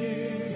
you.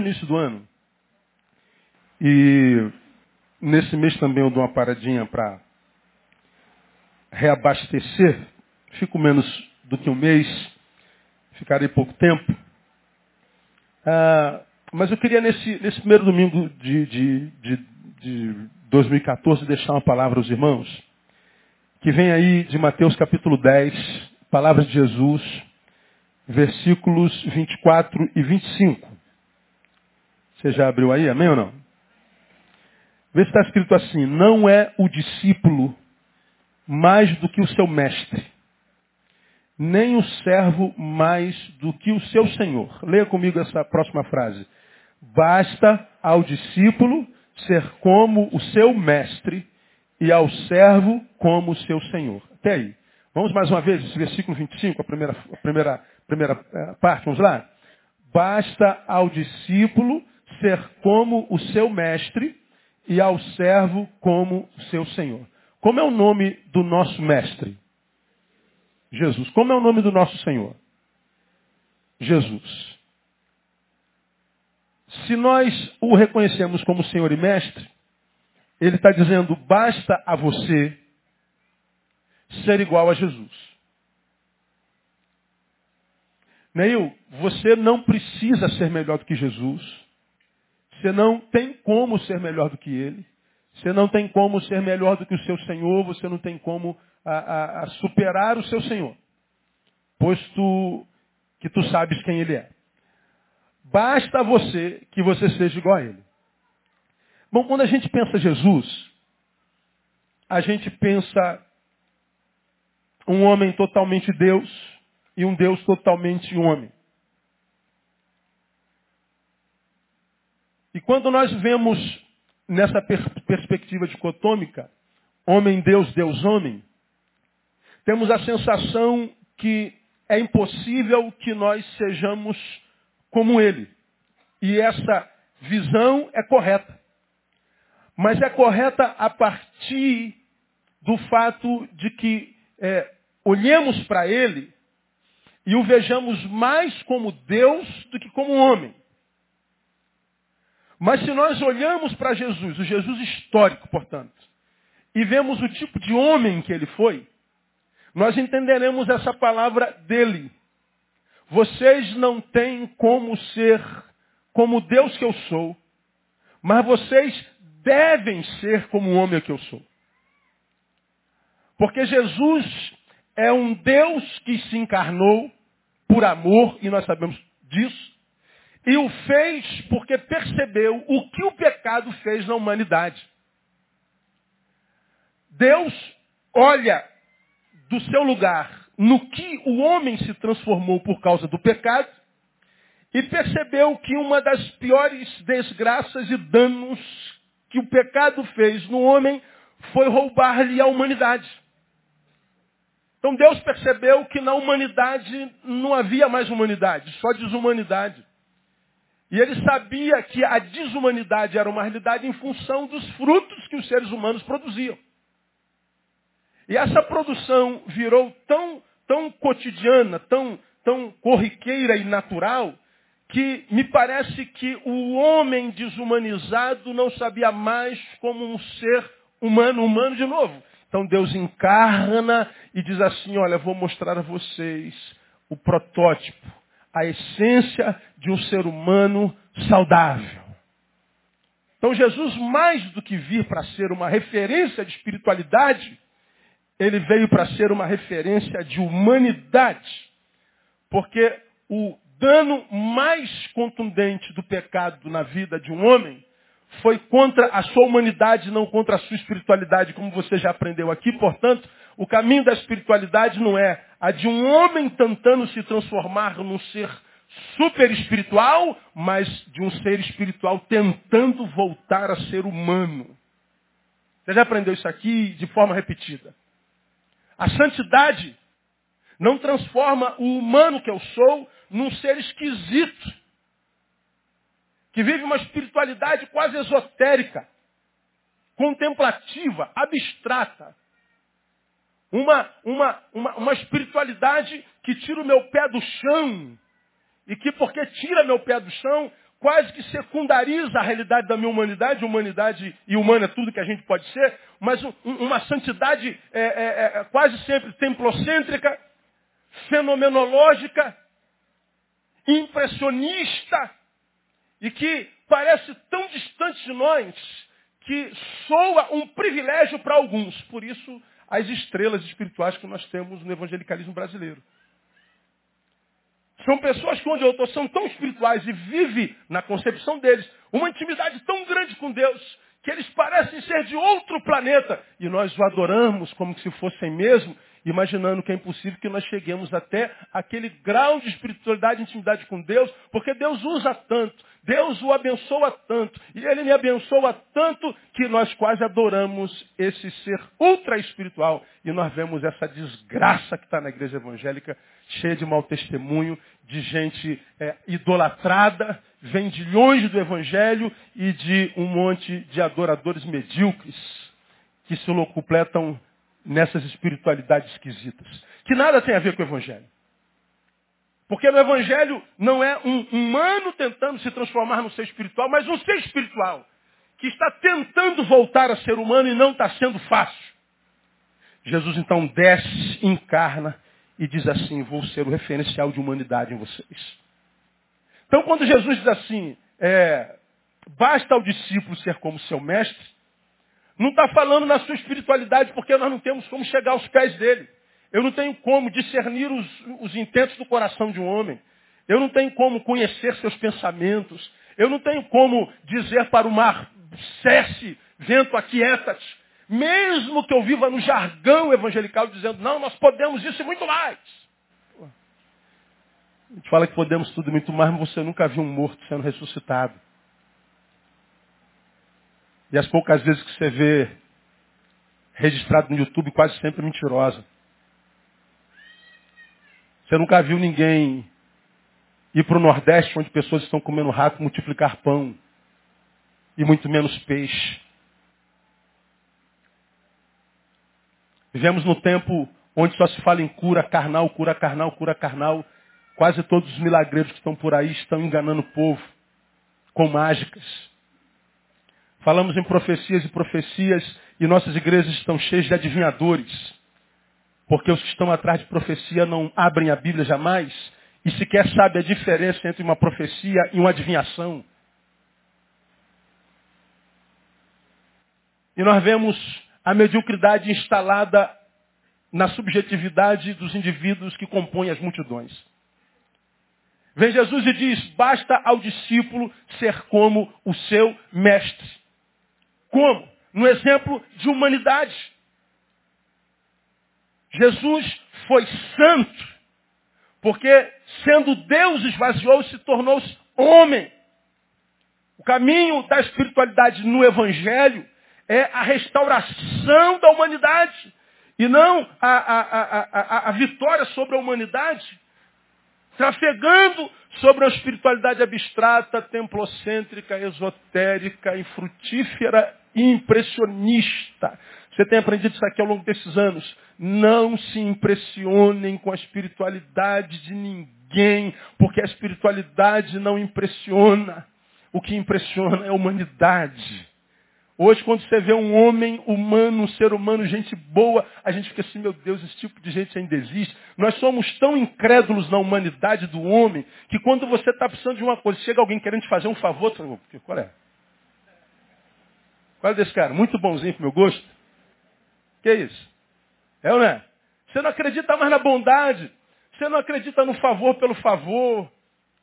No início do ano. E nesse mês também eu dou uma paradinha para reabastecer. Fico menos do que um mês, ficarei pouco tempo. Ah, mas eu queria nesse, nesse primeiro domingo de, de, de, de 2014 deixar uma palavra aos irmãos, que vem aí de Mateus capítulo 10, palavras de Jesus, versículos 24 e 25. Você já abriu aí, amém ou não? Vê se está escrito assim, não é o discípulo mais do que o seu mestre, nem o servo mais do que o seu senhor. Leia comigo essa próxima frase. Basta ao discípulo ser como o seu mestre e ao servo como o seu senhor. Até aí. Vamos mais uma vez, esse versículo 25, a primeira, a primeira, primeira eh, parte, vamos lá? Basta ao discípulo ser como o seu mestre e ao servo como o seu senhor. Como é o nome do nosso mestre? Jesus. Como é o nome do nosso Senhor? Jesus. Se nós o reconhecemos como Senhor e Mestre, ele está dizendo, basta a você ser igual a Jesus. Neil, você não precisa ser melhor do que Jesus. Você não tem como ser melhor do que ele. Você não tem como ser melhor do que o seu Senhor. Você não tem como a, a, a superar o seu Senhor. Posto que tu sabes quem ele é. Basta você que você seja igual a ele. Bom, quando a gente pensa Jesus, a gente pensa um homem totalmente Deus e um Deus totalmente homem. E quando nós vemos nessa per perspectiva dicotômica, homem-Deus, Deus-homem, temos a sensação que é impossível que nós sejamos como ele. E essa visão é correta. mas é correta a partir do fato de que é, olhemos para ele e o vejamos mais como Deus do que como homem. Mas se nós olhamos para Jesus, o Jesus histórico, portanto, e vemos o tipo de homem que ele foi, nós entenderemos essa palavra dele. Vocês não têm como ser como Deus que eu sou, mas vocês devem ser como o homem que eu sou. Porque Jesus é um Deus que se encarnou por amor, e nós sabemos disso, e o fez porque percebeu o que o pecado fez na humanidade. Deus olha do seu lugar no que o homem se transformou por causa do pecado e percebeu que uma das piores desgraças e danos que o pecado fez no homem foi roubar-lhe a humanidade. Então Deus percebeu que na humanidade não havia mais humanidade, só desumanidade. E ele sabia que a desumanidade era uma realidade em função dos frutos que os seres humanos produziam. E essa produção virou tão, tão cotidiana, tão, tão corriqueira e natural, que me parece que o homem desumanizado não sabia mais como um ser humano, humano de novo. Então Deus encarna e diz assim, olha, vou mostrar a vocês o protótipo, a essência de um ser humano saudável. Então Jesus, mais do que vir para ser uma referência de espiritualidade, ele veio para ser uma referência de humanidade. Porque o dano mais contundente do pecado na vida de um homem foi contra a sua humanidade, não contra a sua espiritualidade, como você já aprendeu aqui. Portanto, o caminho da espiritualidade não é a de um homem tentando se transformar num ser super espiritual, mas de um ser espiritual tentando voltar a ser humano. Você já aprendeu isso aqui de forma repetida. A santidade não transforma o humano que eu sou num ser esquisito, que vive uma espiritualidade quase esotérica, contemplativa, abstrata. Uma, uma, uma, uma espiritualidade que tira o meu pé do chão. E que, porque tira meu pé do chão, quase que secundariza a realidade da minha humanidade, humanidade e humana é tudo que a gente pode ser, mas um, uma santidade é, é, é, quase sempre templocêntrica, fenomenológica, impressionista, e que parece tão distante de nós que soa um privilégio para alguns. Por isso, as estrelas espirituais que nós temos no evangelicalismo brasileiro. São pessoas que onde eu estou são tão espirituais e vive na concepção deles uma intimidade tão grande com Deus que eles parecem ser de outro planeta e nós o adoramos como se fossem mesmo imaginando que é impossível que nós cheguemos até aquele grau de espiritualidade e intimidade com Deus, porque Deus usa tanto, Deus o abençoa tanto, e Ele me abençoa tanto que nós quase adoramos esse ser ultra espiritual. E nós vemos essa desgraça que está na igreja evangélica, cheia de mau testemunho, de gente é, idolatrada, longe do evangelho e de um monte de adoradores medíocres que se locupletam nessas espiritualidades esquisitas, que nada tem a ver com o Evangelho. Porque no Evangelho não é um humano tentando se transformar no ser espiritual, mas um ser espiritual, que está tentando voltar a ser humano e não está sendo fácil. Jesus então desce, encarna e diz assim, vou ser o referencial de humanidade em vocês. Então quando Jesus diz assim, é, basta ao discípulo ser como seu mestre, não está falando na sua espiritualidade, porque nós não temos como chegar aos pés dele. Eu não tenho como discernir os, os intentos do coração de um homem. Eu não tenho como conhecer seus pensamentos. Eu não tenho como dizer para o mar, cesse, vento, aquieta-te. Mesmo que eu viva no jargão evangelical dizendo, não, nós podemos isso e muito mais. A gente fala que podemos tudo e muito mais, mas você nunca viu um morto sendo ressuscitado. E as poucas vezes que você vê registrado no YouTube, quase sempre mentirosa. Você nunca viu ninguém ir para o Nordeste, onde pessoas estão comendo rato, multiplicar pão. E muito menos peixe. Vivemos no tempo onde só se fala em cura carnal, cura carnal, cura carnal. Quase todos os milagreiros que estão por aí estão enganando o povo com mágicas. Falamos em profecias e profecias e nossas igrejas estão cheias de adivinhadores. Porque os que estão atrás de profecia não abrem a Bíblia jamais e sequer sabem a diferença entre uma profecia e uma adivinhação. E nós vemos a mediocridade instalada na subjetividade dos indivíduos que compõem as multidões. Vem Jesus e diz: basta ao discípulo ser como o seu mestre. Como? No exemplo de humanidade. Jesus foi santo, porque sendo Deus esvaziou-se e tornou-se homem. O caminho da espiritualidade no Evangelho é a restauração da humanidade e não a, a, a, a, vitória sobre a humanidade, trafegando sobre a espiritualidade abstrata, templocêntrica, esotérica, infrutífera impressionista. Você tem aprendido isso aqui ao longo desses anos. Não se impressionem com a espiritualidade de ninguém, porque a espiritualidade não impressiona. O que impressiona é a humanidade. Hoje, quando você vê um homem humano, um ser humano, gente boa, a gente fica assim, meu Deus, esse tipo de gente ainda existe. Nós somos tão incrédulos na humanidade do homem, que quando você está precisando de uma coisa, chega alguém querendo te fazer um favor, você fala, qual é? Qual é desse cara? Muito bonzinho pro meu gosto? Que isso? É ou não é? Você não acredita mais na bondade. Você não acredita no favor pelo favor.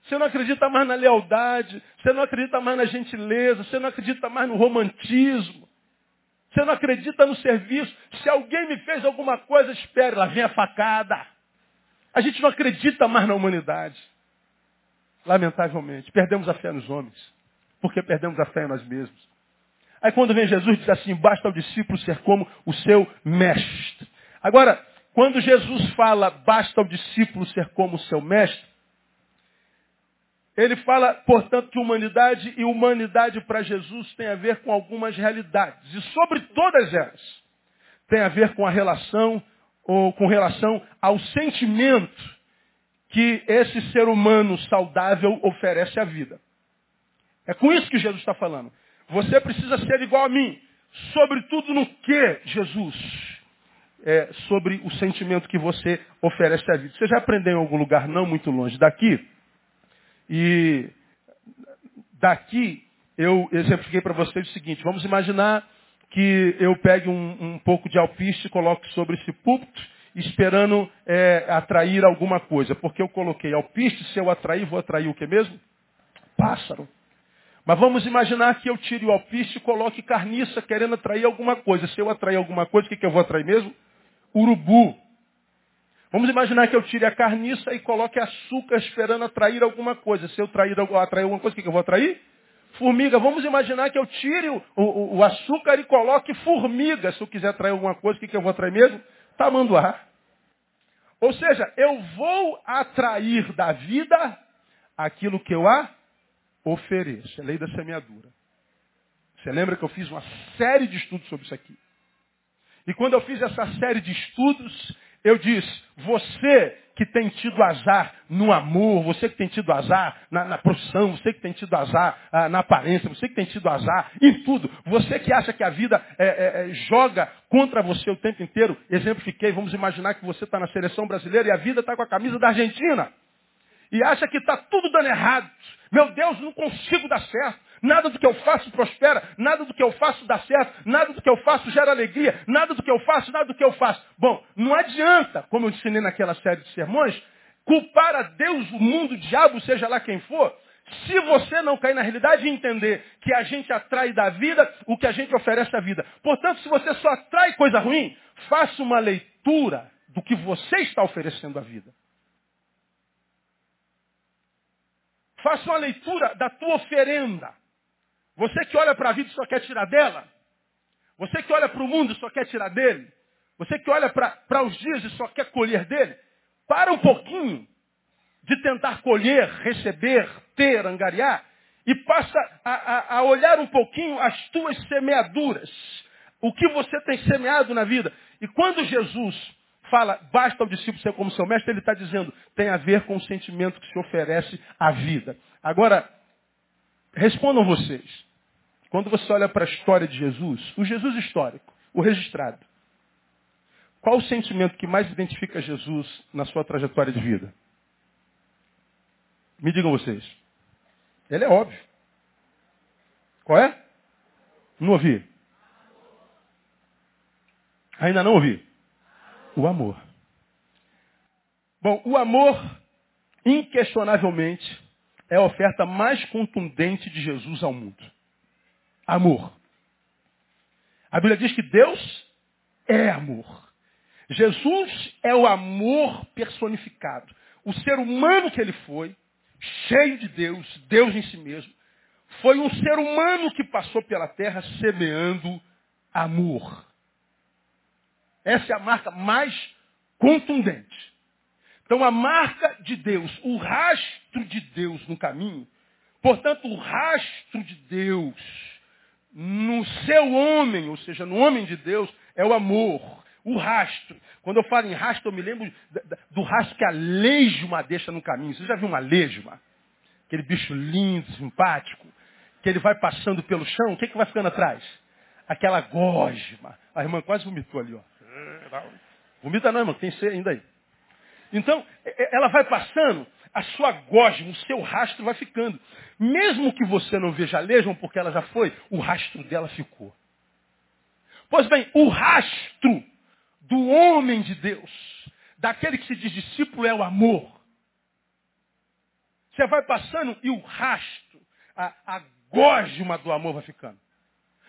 Você não acredita mais na lealdade, você não acredita mais na gentileza, você não acredita mais no romantismo. Você não acredita no serviço. Se alguém me fez alguma coisa, espere, lá vem a facada. A gente não acredita mais na humanidade. Lamentavelmente, perdemos a fé nos homens, porque perdemos a fé em nós mesmos. Aí quando vem Jesus diz assim, basta ao discípulo ser como o seu mestre. Agora, quando Jesus fala, basta ao discípulo ser como o seu mestre, ele fala, portanto, que humanidade e humanidade para Jesus tem a ver com algumas realidades. E sobre todas elas, tem a ver com a relação, ou com relação ao sentimento que esse ser humano saudável oferece à vida. É com isso que Jesus está falando. Você precisa ser igual a mim. Sobretudo no que, Jesus? É, sobre o sentimento que você oferece à vida. Você já aprendeu em algum lugar não muito longe daqui? E daqui eu exemplifiquei para vocês o seguinte, vamos imaginar que eu pegue um, um pouco de alpiste e coloque sobre esse púlpito, esperando é, atrair alguma coisa. Porque eu coloquei alpiste, se eu atrair, vou atrair o que mesmo? Pássaro. Mas vamos imaginar que eu tire o alpiste e coloque carniça querendo atrair alguma coisa. Se eu atrair alguma coisa, o que, que eu vou atrair mesmo? Urubu. Vamos imaginar que eu tire a carniça e coloque açúcar esperando atrair alguma coisa. Se eu trair, atrair alguma coisa, o que eu vou atrair? Formiga. Vamos imaginar que eu tire o, o, o açúcar e coloque formiga. Se eu quiser atrair alguma coisa, o que eu vou atrair mesmo? Tamanduá. Ou seja, eu vou atrair da vida aquilo que eu a ofereço. É lei da semeadura. Você lembra que eu fiz uma série de estudos sobre isso aqui? E quando eu fiz essa série de estudos, eu disse, você que tem tido azar no amor, você que tem tido azar na, na profissão, você que tem tido azar ah, na aparência, você que tem tido azar em tudo, você que acha que a vida é, é, é, joga contra você o tempo inteiro, exemplifiquei, vamos imaginar que você está na seleção brasileira e a vida está com a camisa da Argentina. E acha que está tudo dando errado. Meu Deus, não consigo dar certo. Nada do que eu faço prospera, nada do que eu faço dá certo, nada do que eu faço gera alegria, nada do que eu faço, nada do que eu faço. Bom, não adianta, como eu ensinei naquela série de sermões, culpar a Deus, o mundo, o diabo, seja lá quem for, se você não cair na realidade e entender que a gente atrai da vida o que a gente oferece à vida. Portanto, se você só atrai coisa ruim, faça uma leitura do que você está oferecendo à vida. Faça uma leitura da tua oferenda. Você que olha para a vida e só quer tirar dela. Você que olha para o mundo e só quer tirar dele. Você que olha para os dias e só quer colher dele. Para um pouquinho de tentar colher, receber, ter, angariar. E passa a, a, a olhar um pouquinho as tuas semeaduras. O que você tem semeado na vida. E quando Jesus fala, basta o discípulo ser como seu mestre, ele está dizendo, tem a ver com o sentimento que se oferece à vida. Agora, respondam vocês. Quando você olha para a história de Jesus, o Jesus histórico, o registrado, qual o sentimento que mais identifica Jesus na sua trajetória de vida? Me digam vocês. Ele é óbvio. Qual é? Não ouvi. Ainda não ouvi. O amor. Bom, o amor, inquestionavelmente, é a oferta mais contundente de Jesus ao mundo. Amor. A Bíblia diz que Deus é amor. Jesus é o amor personificado. O ser humano que ele foi, cheio de Deus, Deus em si mesmo, foi um ser humano que passou pela terra semeando amor. Essa é a marca mais contundente. Então a marca de Deus, o rastro de Deus no caminho, portanto o rastro de Deus no seu homem, ou seja, no homem de Deus, é o amor. O rastro. Quando eu falo em rastro, eu me lembro do rastro que a lesma deixa no caminho. Você já viu uma lesma? Aquele bicho lindo, simpático, que ele vai passando pelo chão, o que, que vai ficando atrás? Aquela gosma. A irmã quase vomitou ali, ó. Vomita não, irmão, tem ser ainda aí. Então, ela vai passando, a sua gosma, o seu rastro vai ficando. Mesmo que você não veja lesma, porque ela já foi, o rastro dela ficou. Pois bem, o rastro do homem de Deus, daquele que se diz discípulo, é o amor. Você vai passando e o rastro, a, a gosma do amor vai ficando.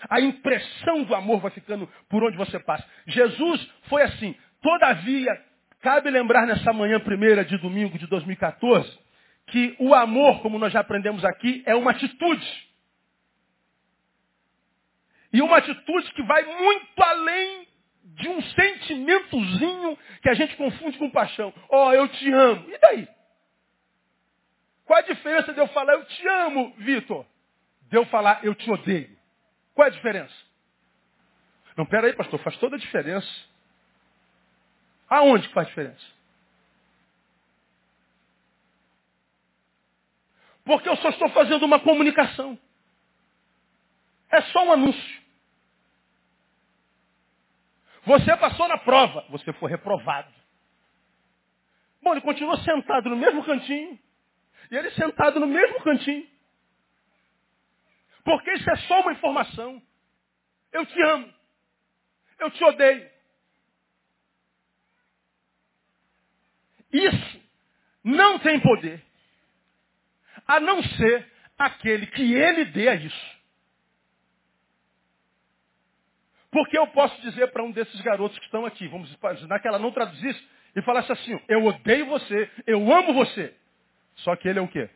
A impressão do amor vai ficando por onde você passa. Jesus foi assim. Todavia, cabe lembrar nessa manhã primeira de domingo de 2014, que o amor, como nós já aprendemos aqui, é uma atitude. E uma atitude que vai muito além de um sentimentozinho que a gente confunde com paixão. Ó, oh, eu te amo. E daí? Qual a diferença de eu falar eu te amo, Vitor? De eu falar eu te odeio? Qual é a diferença? Não, pera aí, pastor, faz toda a diferença. Aonde faz diferença? Porque eu só estou fazendo uma comunicação. É só um anúncio. Você passou na prova, você foi reprovado. Bom, ele continuou sentado no mesmo cantinho. E ele sentado no mesmo cantinho. Porque isso é só uma informação. Eu te amo. Eu te odeio. Isso não tem poder. A não ser aquele que ele dê a isso. Porque eu posso dizer para um desses garotos que estão aqui, vamos imaginar que ela não traduzisse e falasse assim, eu odeio você, eu amo você. Só que ele é o quê?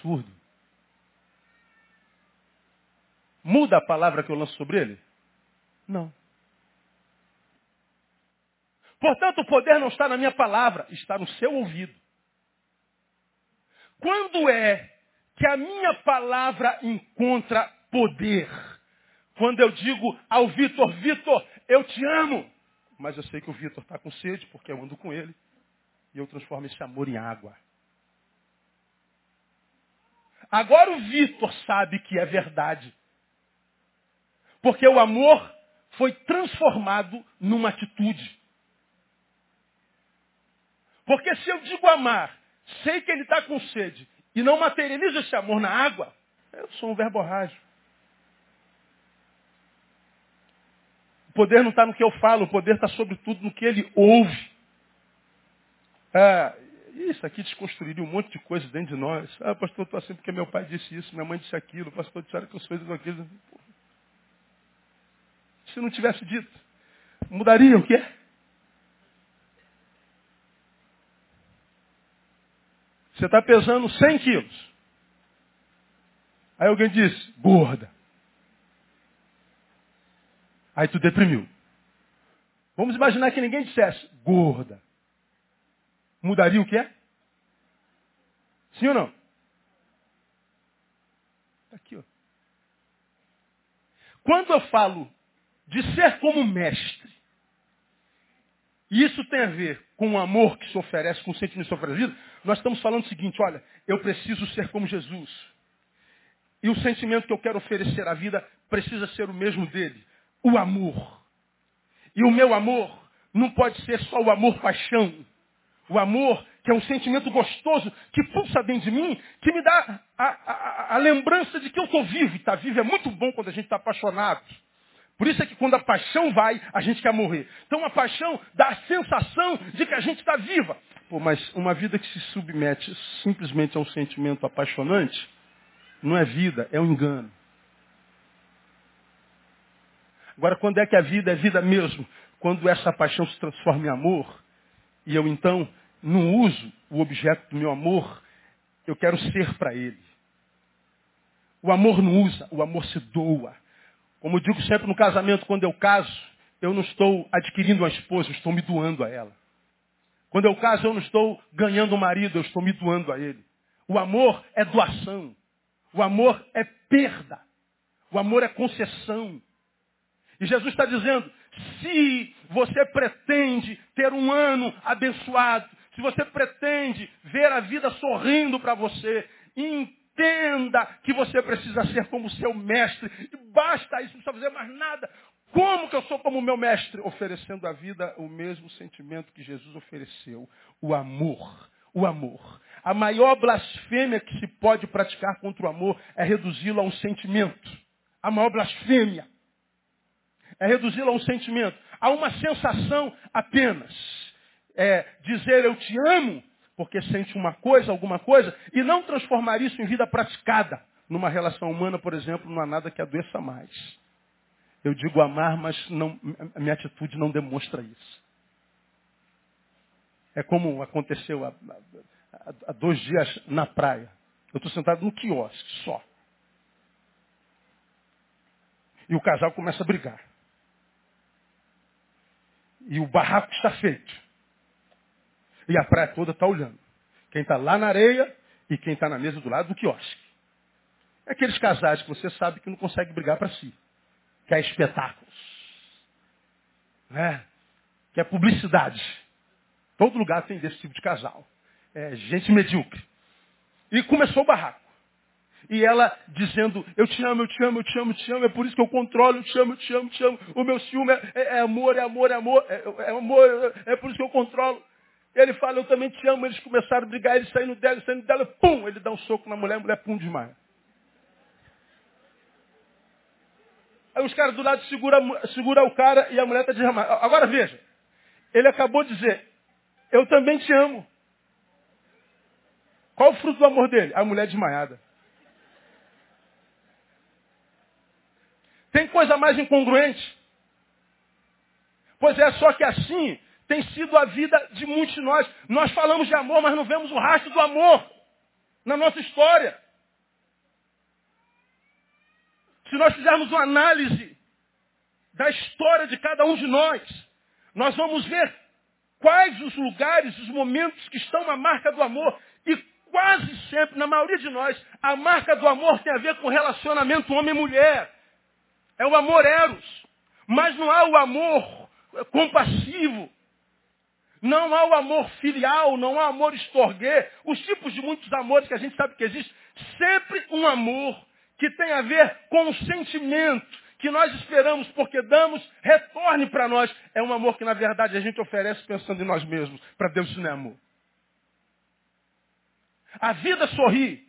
Surdo. Muda a palavra que eu lanço sobre ele? Não. Portanto, o poder não está na minha palavra, está no seu ouvido. Quando é que a minha palavra encontra poder? Quando eu digo ao Vitor, Vitor, eu te amo. Mas eu sei que o Vitor está com sede, porque eu ando com ele. E eu transformo esse amor em água. Agora o Vitor sabe que é verdade. Porque o amor foi transformado numa atitude. Porque se eu digo amar, sei que ele está com sede, e não materializo esse amor na água, eu sou um verborrágio. O poder não está no que eu falo, o poder está sobretudo no que ele ouve. Ah, isso aqui desconstruiria um monte de coisas dentro de nós. Ah, pastor, eu estou assim porque meu pai disse isso, minha mãe disse aquilo, pastor disseram que eu sou isso aquilo. Se não tivesse dito, mudaria o quê? Você está pesando 100 quilos. Aí alguém diz, gorda. Aí tu deprimiu. Vamos imaginar que ninguém dissesse gorda. Mudaria o que é? Sim ou não? Tá aqui, ó. Quando eu falo de ser como mestre, e isso tem a ver com o amor que se oferece, com o sentimento oferece nós estamos falando o seguinte, olha, eu preciso ser como Jesus. E o sentimento que eu quero oferecer à vida precisa ser o mesmo dele, o amor. E o meu amor não pode ser só o amor paixão. O amor, que é um sentimento gostoso, que pulsa dentro de mim, que me dá a, a, a lembrança de que eu estou vivo. E estar tá vivo é muito bom quando a gente está apaixonado. Por isso é que quando a paixão vai, a gente quer morrer. Então a paixão dá a sensação de que a gente está viva. Pô, mas uma vida que se submete simplesmente a um sentimento apaixonante, não é vida, é um engano. Agora, quando é que a vida é vida mesmo? Quando essa paixão se transforma em amor, e eu então não uso o objeto do meu amor, eu quero ser para ele. O amor não usa, o amor se doa. Como eu digo sempre no casamento, quando eu caso, eu não estou adquirindo uma esposa, eu estou me doando a ela. Quando eu caso, eu não estou ganhando um marido, eu estou me doando a ele. O amor é doação. O amor é perda. O amor é concessão. E Jesus está dizendo, se você pretende ter um ano abençoado, se você pretende ver a vida sorrindo para você, Entenda que você precisa ser como seu mestre. E basta isso, não precisa fazer mais nada. Como que eu sou como meu mestre? Oferecendo à vida o mesmo sentimento que Jesus ofereceu. O amor. O amor. A maior blasfêmia que se pode praticar contra o amor é reduzi-lo a um sentimento. A maior blasfêmia é reduzi-lo a um sentimento, a uma sensação apenas. É dizer eu te amo porque sente uma coisa, alguma coisa, e não transformar isso em vida praticada. Numa relação humana, por exemplo, não há nada que adoeça mais. Eu digo amar, mas não, a minha atitude não demonstra isso. É como aconteceu há, há dois dias na praia. Eu estou sentado no quiosque, só. E o casal começa a brigar. E o barraco está feito. E a praia toda está olhando. Quem está lá na areia e quem está na mesa do lado do quiosque. É aqueles casais que você sabe que não consegue brigar para si. Que é espetáculos. Né? Que é publicidade. Todo lugar tem desse tipo de casal. É gente medíocre. E começou o barraco. E ela dizendo, eu te amo, eu te amo, eu te amo, eu te amo, é por isso que eu controlo, eu te amo, eu te amo, eu te amo. O meu ciúme é, é, é amor, é amor, é amor, é, é amor, é por isso que eu controlo. Ele fala, eu também te amo. Eles começaram a brigar, ele saindo dela, ele saindo dela, pum, ele dá um soco na mulher, a mulher pum demais. Aí os caras do lado seguram segura o cara e a mulher está derramando. Agora veja, ele acabou de dizer, eu também te amo. Qual o fruto do amor dele? A mulher desmaiada. Tem coisa mais incongruente? Pois é, só que assim tem sido a vida de muitos de nós. Nós falamos de amor, mas não vemos o rastro do amor na nossa história. Se nós fizermos uma análise da história de cada um de nós, nós vamos ver quais os lugares, os momentos que estão na marca do amor. E quase sempre, na maioria de nós, a marca do amor tem a ver com relacionamento homem-mulher. É o amor eros. Mas não há o amor compassivo. Não há o amor filial, não há amor estorguê, os tipos de muitos amores que a gente sabe que existe. Sempre um amor que tem a ver com o sentimento que nós esperamos porque damos, retorne para nós. É um amor que na verdade a gente oferece pensando em nós mesmos. Para Deus isso não é amor. A vida sorri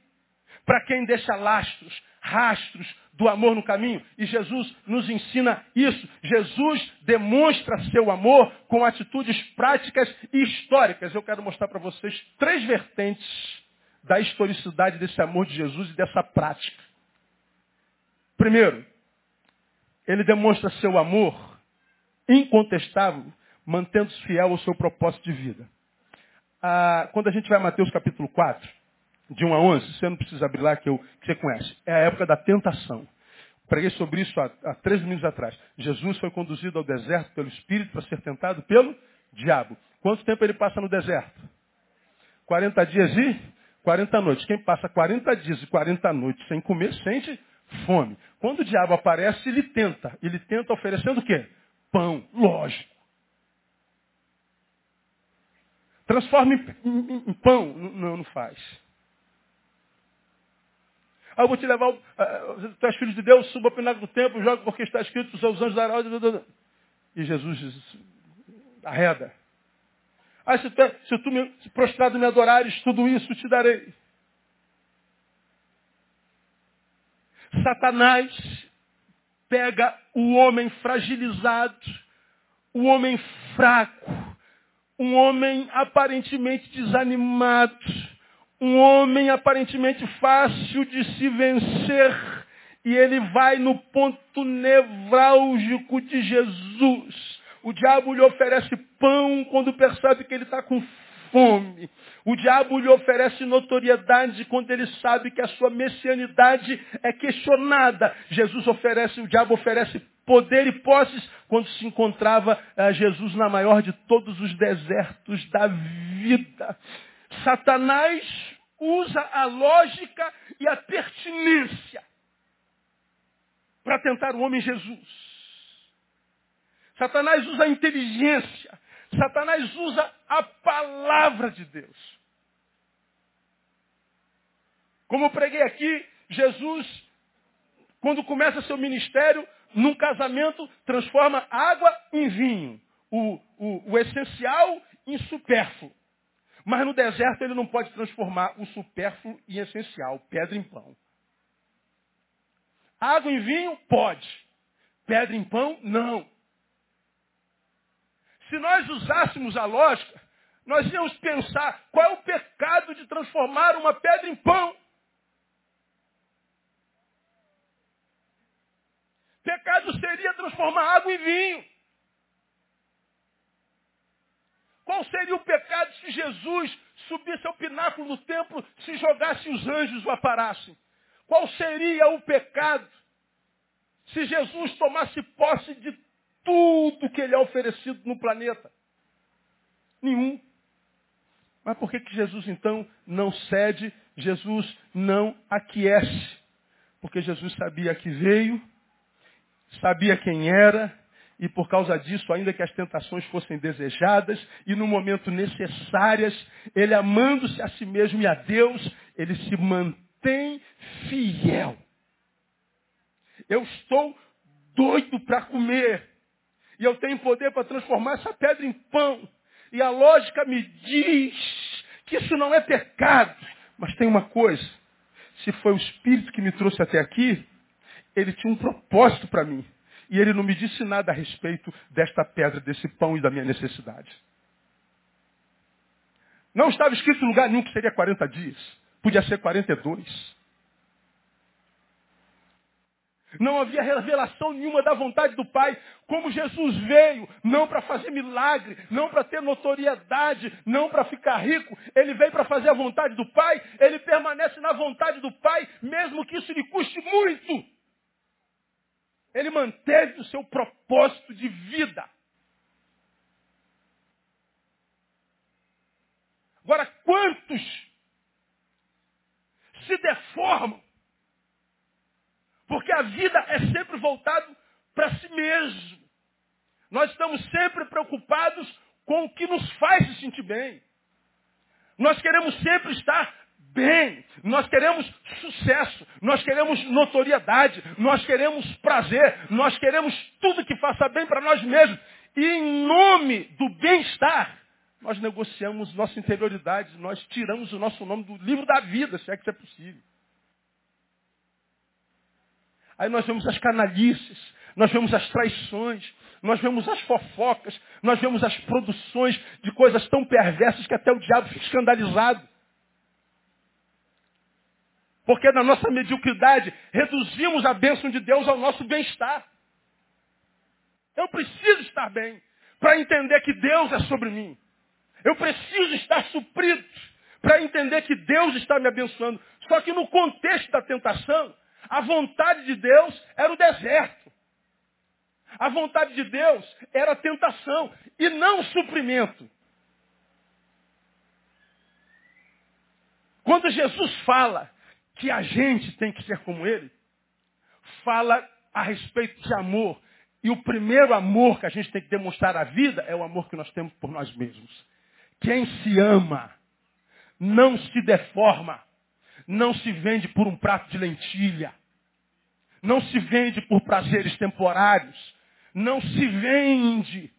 para quem deixa lastros, rastros do amor no caminho. E Jesus nos ensina isso. Jesus demonstra seu amor com atitudes práticas e históricas. Eu quero mostrar para vocês três vertentes da historicidade desse amor de Jesus e dessa prática. Primeiro, ele demonstra seu amor incontestável, mantendo-se fiel ao seu propósito de vida. Ah, quando a gente vai a Mateus capítulo 4, de 1 a 11, você não precisa abrir lá que, eu, que você conhece. É a época da tentação. Preguei sobre isso há, há três minutos atrás. Jesus foi conduzido ao deserto pelo Espírito para ser tentado pelo diabo. Quanto tempo ele passa no deserto? 40 dias e 40 noites. Quem passa 40 dias e 40 noites sem comer, sente fome. Quando o diabo aparece, ele tenta. Ele tenta oferecendo o quê? Pão. Lógico. Transforma em, em, em pão. Não, não faz. Ah, eu vou te levar, uh, tu és filho de Deus, suba o pináculo do templo, joga porque está escrito, os anjos darão. E Jesus diz, arreda. Ah, se tu, é, se tu me, se prostrado me adorares, tudo isso te darei. Satanás pega o homem fragilizado, o homem fraco, um homem aparentemente desanimado, um homem aparentemente fácil de se vencer, e ele vai no ponto nevrálgico de Jesus. O diabo lhe oferece pão quando percebe que ele está com fome. O diabo lhe oferece notoriedade quando ele sabe que a sua messianidade é questionada. Jesus oferece, o diabo oferece poder e posses quando se encontrava uh, Jesus na maior de todos os desertos da vida. Satanás usa a lógica e a pertinência para tentar o homem Jesus. Satanás usa a inteligência Satanás usa a palavra de Deus. Como eu preguei aqui, Jesus, quando começa seu ministério, num casamento, transforma água em vinho. O, o, o essencial em supérfluo. Mas no deserto ele não pode transformar o supérfluo em essencial, pedra em pão. Água em vinho? Pode. Pedra em pão? Não. Se nós usássemos a lógica, nós íamos pensar qual é o pecado de transformar uma pedra em pão. Pecado seria transformar água em vinho. Qual seria o pecado se Jesus subisse ao pináculo do templo, se jogasse os anjos o aparassem? Qual seria o pecado se Jesus tomasse posse de tudo que ele é oferecido no planeta. Nenhum. Mas por que, que Jesus então não cede? Jesus não aquece. Porque Jesus sabia que veio, sabia quem era, e por causa disso, ainda que as tentações fossem desejadas e no momento necessárias, ele amando-se a si mesmo e a Deus, ele se mantém fiel. Eu estou doido para comer. E eu tenho poder para transformar essa pedra em pão. E a lógica me diz que isso não é pecado. Mas tem uma coisa. Se foi o Espírito que me trouxe até aqui, ele tinha um propósito para mim. E ele não me disse nada a respeito desta pedra, desse pão e da minha necessidade. Não estava escrito em lugar nenhum que seria 40 dias. Podia ser 42. Não havia revelação nenhuma da vontade do Pai. Como Jesus veio, não para fazer milagre, não para ter notoriedade, não para ficar rico. Ele veio para fazer a vontade do Pai. Ele permanece na vontade do Pai, mesmo que isso lhe custe muito. Ele manteve o seu propósito de vida. Agora, quantos se deformam porque a vida é sempre voltada para si mesmo. Nós estamos sempre preocupados com o que nos faz se sentir bem. Nós queremos sempre estar bem. Nós queremos sucesso. Nós queremos notoriedade. Nós queremos prazer. Nós queremos tudo que faça bem para nós mesmos. E em nome do bem-estar, nós negociamos nossa interioridade. Nós tiramos o nosso nome do livro da vida, se é que isso é possível. Aí nós vemos as canalices, nós vemos as traições, nós vemos as fofocas, nós vemos as produções de coisas tão perversas que até o diabo fica escandalizado. Porque na nossa mediocridade reduzimos a bênção de Deus ao nosso bem-estar. Eu preciso estar bem para entender que Deus é sobre mim. Eu preciso estar suprido para entender que Deus está me abençoando. Só que no contexto da tentação, a vontade de Deus era o deserto. A vontade de Deus era a tentação e não o suprimento. Quando Jesus fala que a gente tem que ser como Ele, fala a respeito de amor. E o primeiro amor que a gente tem que demonstrar à vida é o amor que nós temos por nós mesmos. Quem se ama não se deforma, não se vende por um prato de lentilha, não se vende por prazeres temporários, não se vende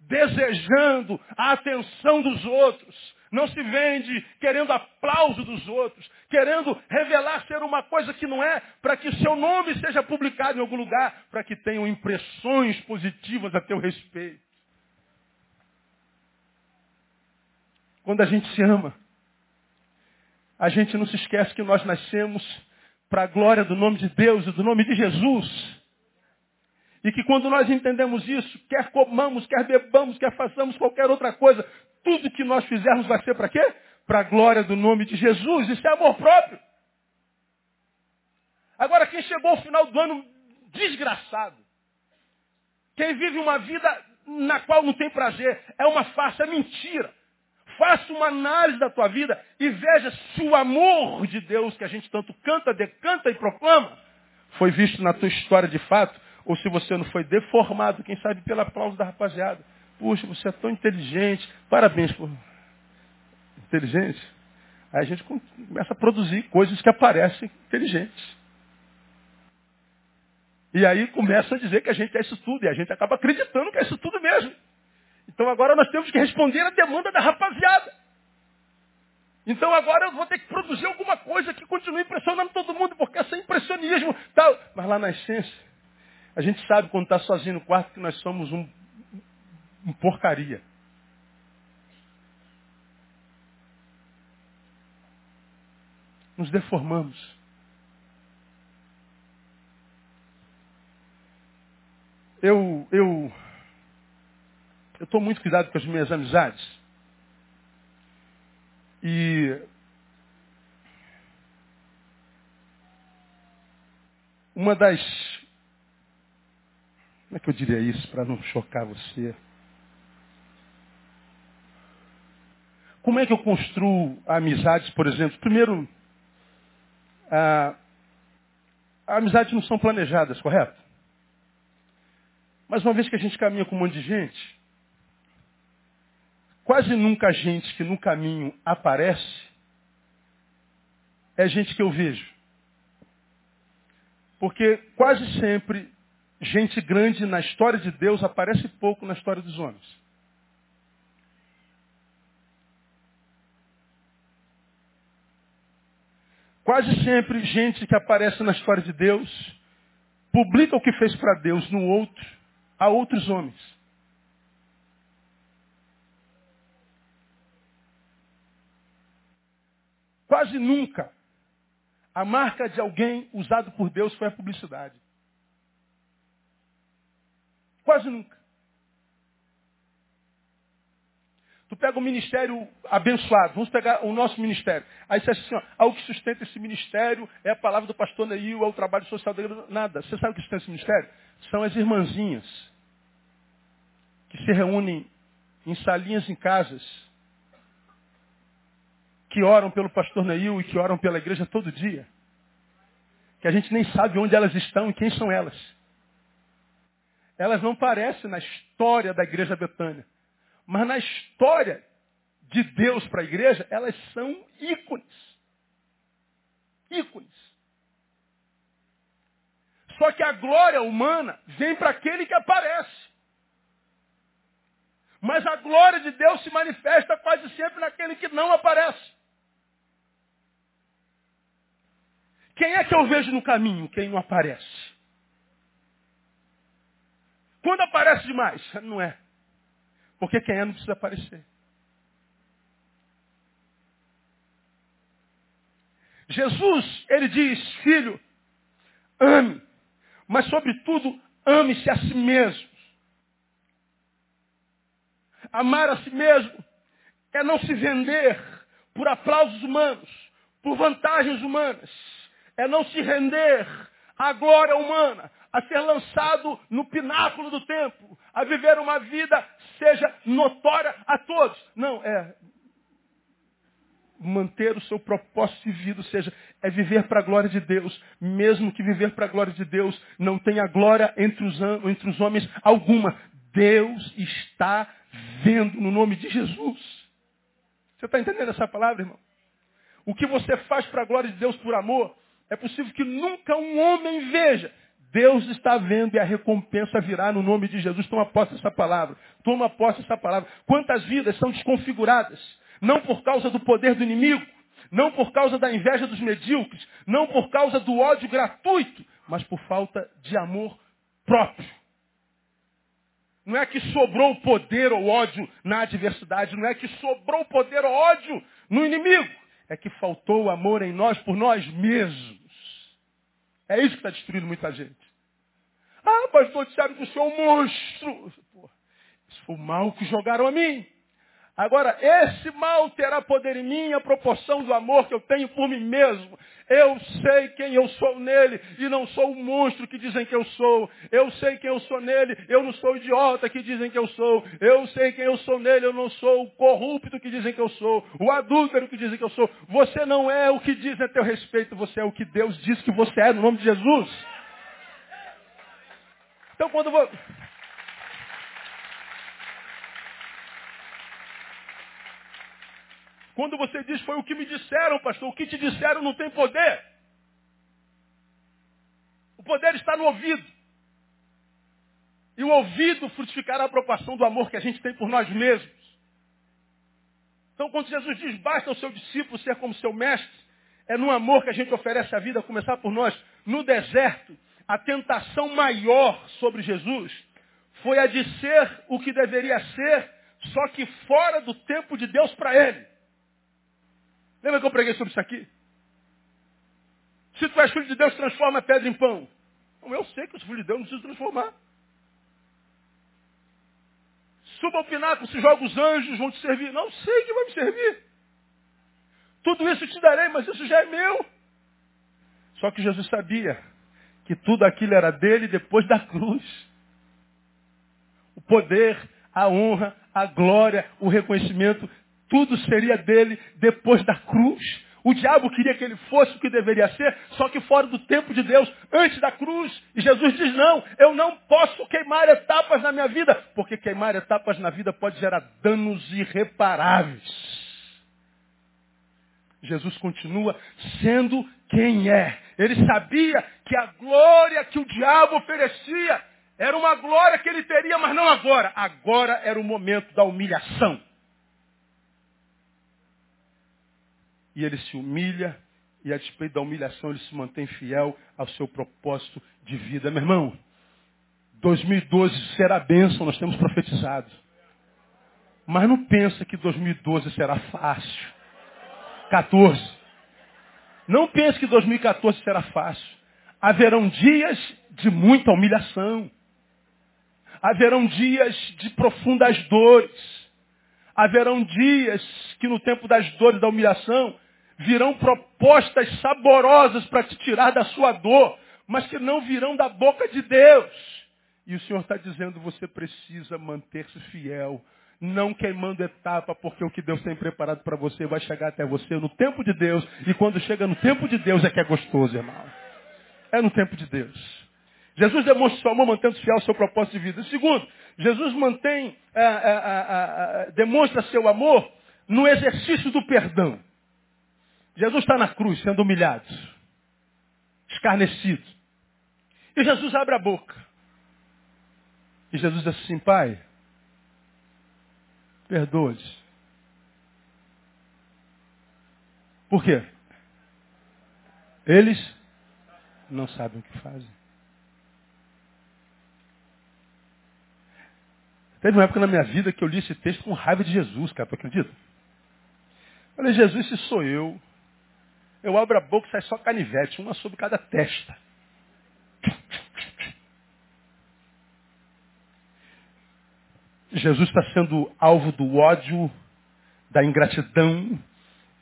desejando a atenção dos outros, não se vende querendo aplauso dos outros, querendo revelar ser uma coisa que não é, para que seu nome seja publicado em algum lugar, para que tenham impressões positivas a teu respeito. Quando a gente se ama, a gente não se esquece que nós nascemos para a glória do nome de Deus e do nome de Jesus. E que quando nós entendemos isso, quer comamos, quer bebamos, quer façamos qualquer outra coisa, tudo que nós fizermos vai ser para quê? Para a glória do nome de Jesus. Isso é amor próprio. Agora, quem chegou ao final do ano desgraçado, quem vive uma vida na qual não tem prazer, é uma farsa, é mentira. Faça uma análise da tua vida e veja se o amor de Deus que a gente tanto canta, decanta e proclama foi visto na tua história de fato, ou se você não foi deformado, quem sabe pelo aplauso da rapaziada. Puxa, você é tão inteligente. Parabéns por inteligente. Aí a gente começa a produzir coisas que aparecem inteligentes. E aí começa a dizer que a gente é isso tudo. E a gente acaba acreditando que é isso tudo mesmo. Então agora nós temos que responder a demanda da rapaziada. Então agora eu vou ter que produzir alguma coisa que continue impressionando todo mundo, porque esse impressionismo tal. Mas lá na essência, a gente sabe quando está sozinho no quarto que nós somos um um porcaria. Nos deformamos. Eu, eu, eu estou muito cuidado com as minhas amizades. E uma das. Como é que eu diria isso para não chocar você? Como é que eu construo amizades, por exemplo? Primeiro, a, amizades não são planejadas, correto? Mas uma vez que a gente caminha com um monte de gente, quase nunca a gente que no caminho aparece é gente que eu vejo. Porque quase sempre gente grande na história de Deus aparece pouco na história dos homens. Quase sempre gente que aparece na história de Deus publica o que fez para Deus no outro, a outros homens. Quase nunca a marca de alguém usado por Deus foi a publicidade. Quase nunca. Tu pega um ministério abençoado, vamos pegar o nosso ministério. Aí você assim, ó, ah, o que sustenta esse ministério é a palavra do pastor Neil, é o trabalho social da igreja. Nada. Você sabe o que sustenta esse ministério? São as irmãzinhas que se reúnem em salinhas em casas, que oram pelo pastor Neil e que oram pela igreja todo dia. Que a gente nem sabe onde elas estão e quem são elas. Elas não parecem na história da igreja Betânia. Mas na história de Deus para a igreja, elas são ícones. Ícones. Só que a glória humana vem para aquele que aparece. Mas a glória de Deus se manifesta quase sempre naquele que não aparece. Quem é que eu vejo no caminho? Quem não aparece. Quando aparece demais? Não é. Porque quem é não precisa aparecer. Jesus, ele diz, filho, ame, mas sobretudo ame-se a si mesmo. Amar a si mesmo é não se vender por aplausos humanos, por vantagens humanas. É não se render à glória humana, a ser lançado no pináculo do tempo, a viver uma vida seja notória a todos. Não, é manter o seu propósito de vida, ou seja, é viver para a glória de Deus, mesmo que viver para a glória de Deus não tenha glória entre os, entre os homens alguma. Deus está vendo no nome de Jesus. Você está entendendo essa palavra, irmão? O que você faz para a glória de Deus por amor, é possível que nunca um homem veja. Deus está vendo e a recompensa virá no nome de Jesus. Toma posse dessa palavra. Toma posse dessa palavra. Quantas vidas são desconfiguradas? Não por causa do poder do inimigo, não por causa da inveja dos medíocres, não por causa do ódio gratuito, mas por falta de amor próprio. Não é que sobrou poder ou ódio na adversidade, não é que sobrou poder ou ódio no inimigo, é que faltou amor em nós por nós mesmos. É isso que está destruindo muita gente. Ah, pastor, disseram que o senhor é um monstro. Pô, isso foi o mal que jogaram a mim. Agora, esse mal terá poder em mim a proporção do amor que eu tenho por mim mesmo. Eu sei quem eu sou nele e não sou o monstro que dizem que eu sou. Eu sei quem eu sou nele, eu não sou o idiota que dizem que eu sou. Eu sei quem eu sou nele, eu não sou o corrupto que dizem que eu sou, o adúltero que dizem que eu sou. Você não é o que dizem a teu respeito, você é o que Deus diz que você é, no nome de Jesus. Então quando Quando você diz foi o que me disseram, pastor, o que te disseram não tem poder. O poder está no ouvido. E o ouvido frutificará a aprovação do amor que a gente tem por nós mesmos. Então, quando Jesus diz, basta o seu discípulo ser como seu mestre, é no amor que a gente oferece a vida, a começar por nós. No deserto, a tentação maior sobre Jesus foi a de ser o que deveria ser, só que fora do tempo de Deus para ele. Lembra que eu preguei sobre isso aqui? Se tu és filho de Deus, transforma a pedra em pão. Eu sei que eu sou filho de Deus, não preciso transformar. Suba ao pináculo, se joga os anjos, vão te servir. Não sei que vai me servir. Tudo isso te darei, mas isso já é meu. Só que Jesus sabia que tudo aquilo era dele depois da cruz. O poder, a honra, a glória, o reconhecimento tudo seria dele depois da cruz. O diabo queria que ele fosse o que deveria ser, só que fora do tempo de Deus, antes da cruz. E Jesus diz, não, eu não posso queimar etapas na minha vida, porque queimar etapas na vida pode gerar danos irreparáveis. Jesus continua sendo quem é. Ele sabia que a glória que o diabo oferecia era uma glória que ele teria, mas não agora. Agora era o momento da humilhação. E ele se humilha, e a despeito da humilhação ele se mantém fiel ao seu propósito de vida. Meu irmão, 2012 será bênção, nós temos profetizado. Mas não pensa que 2012 será fácil. 14. Não pense que 2014 será fácil. Haverão dias de muita humilhação. Haverão dias de profundas dores. Haverão dias que no tempo das dores da humilhação virão propostas saborosas para te tirar da sua dor, mas que não virão da boca de Deus. E o Senhor está dizendo, você precisa manter-se fiel, não queimando etapa, porque o que Deus tem preparado para você vai chegar até você no tempo de Deus. E quando chega no tempo de Deus é que é gostoso, irmão. É no tempo de Deus. Jesus demonstra seu amor mantendo fiel ao seu propósito de vida. Segundo, Jesus mantém, é, é, demonstra seu amor no exercício do perdão. Jesus está na cruz sendo humilhado, escarnecido. E Jesus abre a boca. E Jesus diz assim, Pai, perdoe-os. Por quê? Eles não sabem o que fazem. Teve uma época na minha vida que eu li esse texto com raiva de Jesus, cara, tu acredita? Falei, Jesus, se sou eu, eu abro a boca e sai só canivete, uma sobre cada testa. Jesus está sendo alvo do ódio, da ingratidão.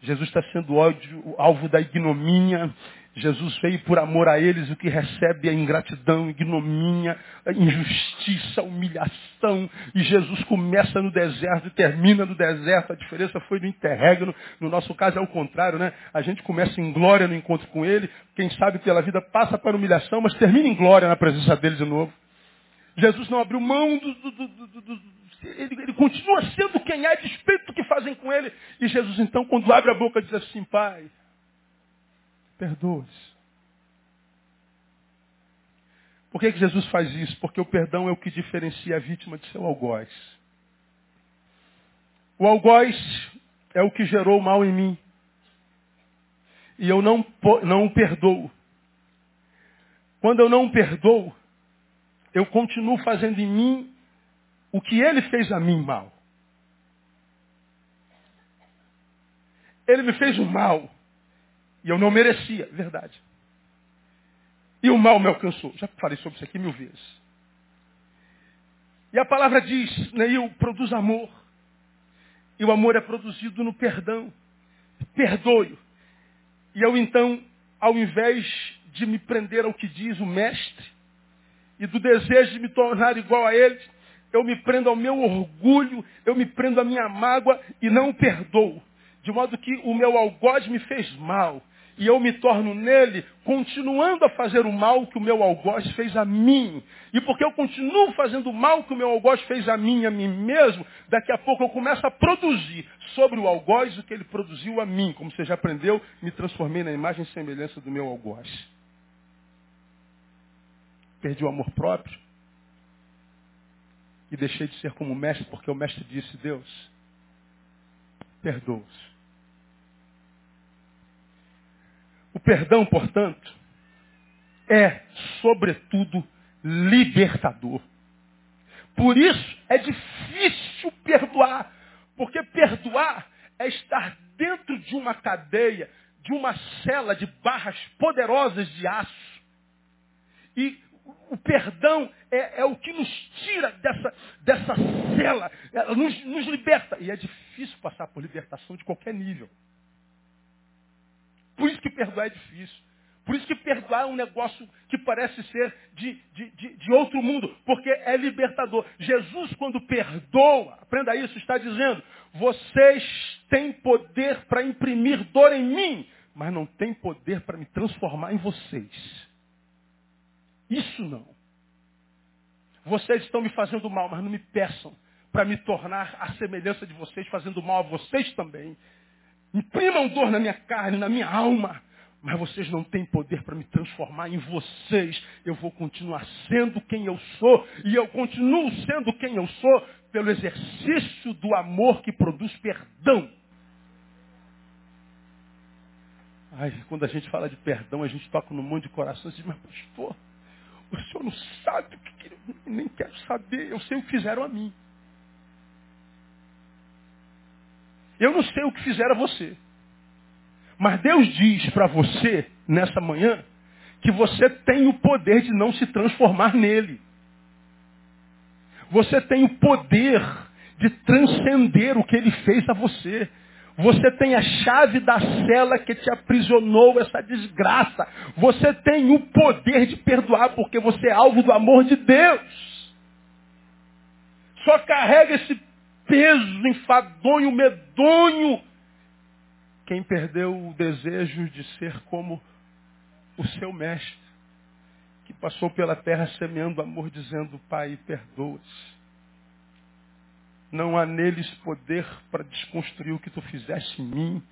Jesus está sendo ódio, alvo da ignomínia. Jesus veio por amor a eles, o que recebe é ingratidão, ignomínia, injustiça, humilhação. E Jesus começa no deserto e termina no deserto. A diferença foi no interregno. No nosso caso é o contrário, né? A gente começa em glória no encontro com Ele. Quem sabe pela vida passa para humilhação, mas termina em glória na presença dele de novo. Jesus não abriu mão do, do, do, do ele, ele, continua sendo quem é, despeito do que fazem com ele. E Jesus, então, quando abre a boca, diz assim, Pai, perdoe-se. Por que, que Jesus faz isso? Porque o perdão é o que diferencia a vítima de seu algoz. O algoz é o que gerou o mal em mim. E eu não, não o perdoo. Quando eu não o perdoo, eu continuo fazendo em mim o que ele fez a mim mal. Ele me fez o mal. E eu não merecia, verdade. E o mal me alcançou. Já falei sobre isso aqui mil vezes. E a palavra diz, Neil, produz amor. E o amor é produzido no perdão. Perdoe. E eu então, ao invés de me prender ao que diz o mestre, e do desejo de me tornar igual a ele, eu me prendo ao meu orgulho, eu me prendo à minha mágoa e não o perdoo. De modo que o meu algoz me fez mal e eu me torno nele, continuando a fazer o mal que o meu algoz fez a mim. E porque eu continuo fazendo o mal que o meu algoz fez a mim, a mim mesmo, daqui a pouco eu começo a produzir sobre o algoz o que ele produziu a mim. Como você já aprendeu, me transformei na imagem e semelhança do meu algoz. Perdi o amor próprio. E deixei de ser como mestre, porque o mestre disse, Deus, perdoa-os O perdão, portanto, é, sobretudo, libertador. Por isso é difícil perdoar, porque perdoar é estar dentro de uma cadeia, de uma cela de barras poderosas de aço. E o perdão é, é o que nos tira dessa, dessa cela, nos, nos liberta. E é difícil passar por libertação de qualquer nível. Por isso que perdoar é difícil. Por isso que perdoar é um negócio que parece ser de, de, de, de, outro mundo, porque é libertador. Jesus, quando perdoa, aprenda isso, está dizendo, vocês têm poder para imprimir dor em mim, mas não têm poder para me transformar em vocês. Isso não. Vocês estão me fazendo mal, mas não me peçam para me tornar a semelhança de vocês, fazendo mal a vocês também. Imprimam dor na minha carne, na minha alma. Mas vocês não têm poder para me transformar em vocês. Eu vou continuar sendo quem eu sou. E eu continuo sendo quem eu sou pelo exercício do amor que produz perdão. Ai, quando a gente fala de perdão, a gente toca no mundo de coração e diz, mas pastor, o senhor não sabe o que eu nem quero saber. Eu sei o que fizeram a mim. Eu não sei o que fizeram a você. Mas Deus diz para você, nessa manhã, que você tem o poder de não se transformar nele. Você tem o poder de transcender o que ele fez a você. Você tem a chave da cela que te aprisionou essa desgraça. Você tem o poder de perdoar porque você é alvo do amor de Deus. Só carrega esse peso, enfadonho, medonho. Quem perdeu o desejo de ser como o seu mestre, que passou pela terra semeando amor, dizendo, Pai, perdoa-se. Não há neles poder para desconstruir o que tu fizeste em mim,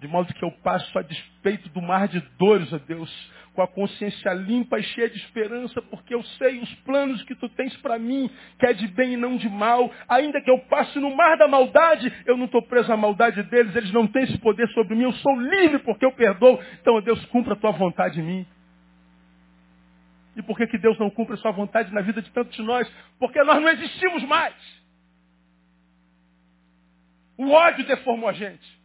de modo que eu passo a despeito do mar de dores, ó Deus, com a consciência limpa e cheia de esperança, porque eu sei os planos que tu tens para mim, que é de bem e não de mal. Ainda que eu passe no mar da maldade, eu não estou preso à maldade deles, eles não têm esse poder sobre mim, eu sou livre porque eu perdoo. Então, Deus, cumpra a tua vontade em mim. E por que, que Deus não cumpre a sua vontade na vida de tantos de nós? Porque nós não existimos mais. O ódio deformou a gente.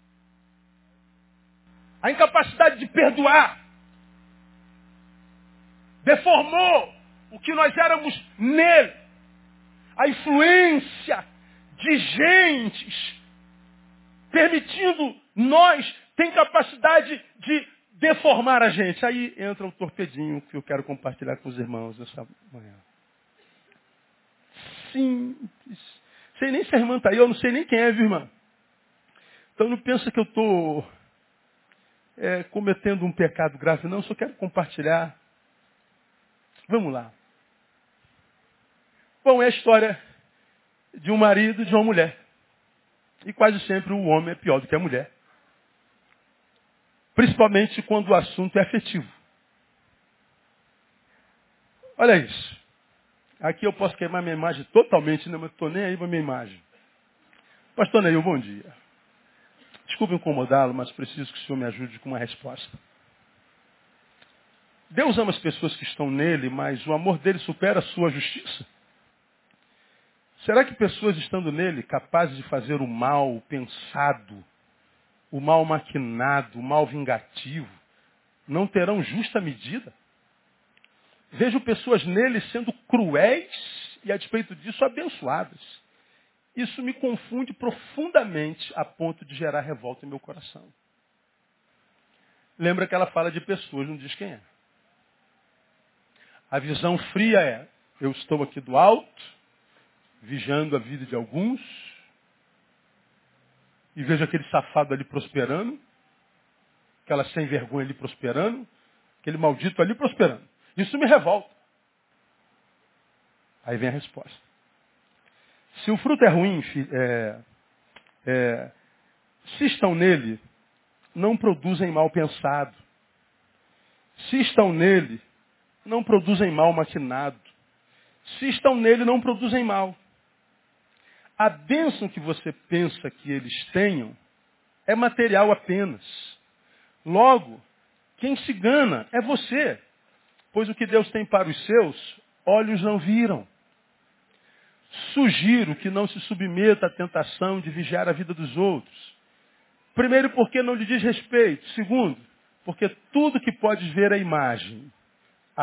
A incapacidade de perdoar deformou o que nós éramos nele. A influência de gentes, permitindo nós, tem capacidade de deformar a gente. Aí entra o torpedinho que eu quero compartilhar com os irmãos essa manhã. Simples. Sei nem se a irmã está aí, eu não sei nem quem é, viu, irmã? Então não pensa que eu estou é, cometendo um pecado grave, não, eu só quero compartilhar Vamos lá. Bom, é a história de um marido e de uma mulher. E quase sempre o homem é pior do que a mulher. Principalmente quando o assunto é afetivo. Olha isso. Aqui eu posso queimar minha imagem totalmente, não, mas estou nem aí para minha imagem. Pastor Neil, bom dia. Desculpe incomodá-lo, mas preciso que o senhor me ajude com uma resposta. Deus ama as pessoas que estão nele, mas o amor dele supera a sua justiça? Será que pessoas estando nele, capazes de fazer o mal pensado, o mal maquinado, o mal vingativo, não terão justa medida? Vejo pessoas nele sendo cruéis e, a despeito disso, abençoadas. Isso me confunde profundamente a ponto de gerar revolta em meu coração. Lembra que ela fala de pessoas, não diz quem é. A visão fria é, eu estou aqui do alto, vigiando a vida de alguns, e vejo aquele safado ali prosperando, aquela sem vergonha ali prosperando, aquele maldito ali prosperando. Isso me revolta. Aí vem a resposta. Se o fruto é ruim, é, é, se estão nele, não produzem mal pensado. Se estão nele, não produzem mal maquinado. Se estão nele, não produzem mal. A bênção que você pensa que eles tenham é material apenas. Logo, quem se gana é você. Pois o que Deus tem para os seus, olhos não viram. Sugiro que não se submeta à tentação de vigiar a vida dos outros. Primeiro, porque não lhe diz respeito. Segundo, porque tudo que podes ver é imagem.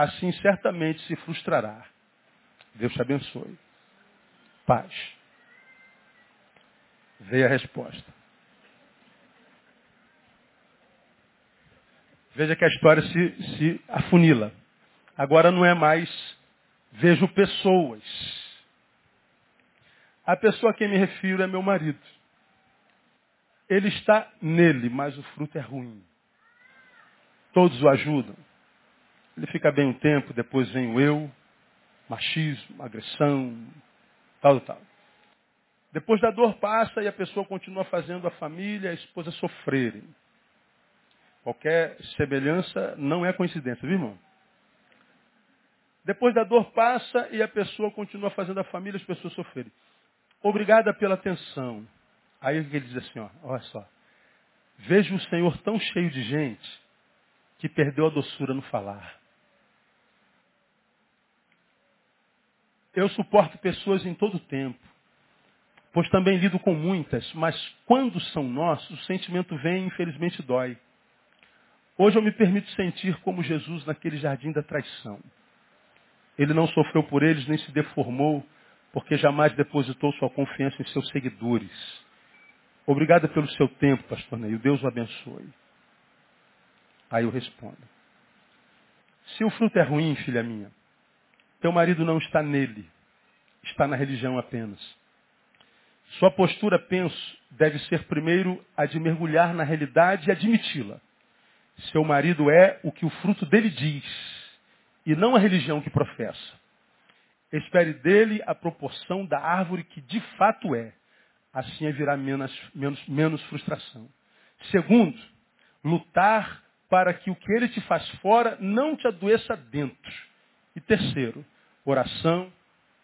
Assim certamente se frustrará. Deus te abençoe. Paz. Veio a resposta. Veja que a história se, se afunila. Agora não é mais vejo pessoas. A pessoa a quem me refiro é meu marido. Ele está nele, mas o fruto é ruim. Todos o ajudam. Ele fica bem um tempo, depois vem o eu, machismo, agressão, tal, tal. Depois da dor passa e a pessoa continua fazendo a família a esposa sofrerem. Qualquer semelhança não é coincidência, viu, irmão? Depois da dor passa e a pessoa continua fazendo a família as pessoas sofrerem. Obrigada pela atenção. Aí ele diz assim, ó, olha só. Vejo o Senhor tão cheio de gente que perdeu a doçura no falar. Eu suporto pessoas em todo tempo, pois também lido com muitas, mas quando são nossos, o sentimento vem e infelizmente dói. Hoje eu me permito sentir como Jesus naquele jardim da traição. Ele não sofreu por eles, nem se deformou, porque jamais depositou sua confiança em seus seguidores. Obrigado pelo seu tempo, pastor Neil. Deus o abençoe. Aí eu respondo. Se o fruto é ruim, filha minha, teu marido não está nele, está na religião apenas. Sua postura, penso, deve ser primeiro a de mergulhar na realidade e admiti-la. Seu marido é o que o fruto dele diz e não a religião que professa. Espere dele a proporção da árvore que de fato é. Assim haverá menos, menos, menos frustração. Segundo, lutar para que o que ele te faz fora não te adoeça dentro. E terceiro, oração,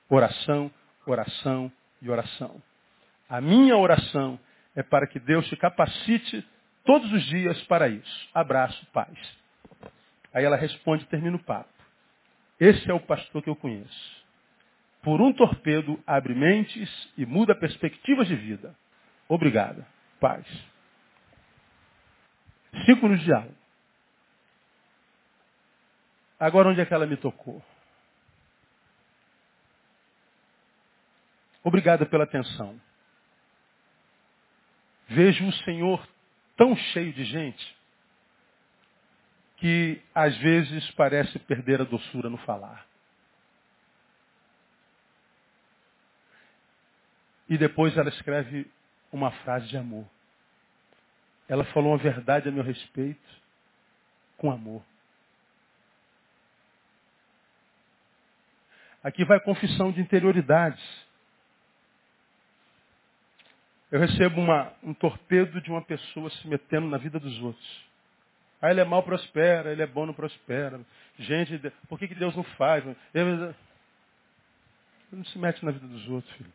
oração, oração e oração. A minha oração é para que Deus te capacite todos os dias para isso. Abraço, paz. Aí ela responde e termina o papo. Esse é o pastor que eu conheço. Por um torpedo abre mentes e muda perspectivas de vida. Obrigada. Paz. Cinco de aula. Agora onde é que ela me tocou? Obrigada pela atenção. Vejo o Senhor tão cheio de gente que às vezes parece perder a doçura no falar. E depois ela escreve uma frase de amor. Ela falou uma verdade a meu respeito com amor. Aqui vai confissão de interioridades. Eu recebo uma, um torpedo de uma pessoa se metendo na vida dos outros. Aí ele é mal prospera, ele é bom não prospera. Gente, por que, que Deus não faz? Ele não se mete na vida dos outros, filho.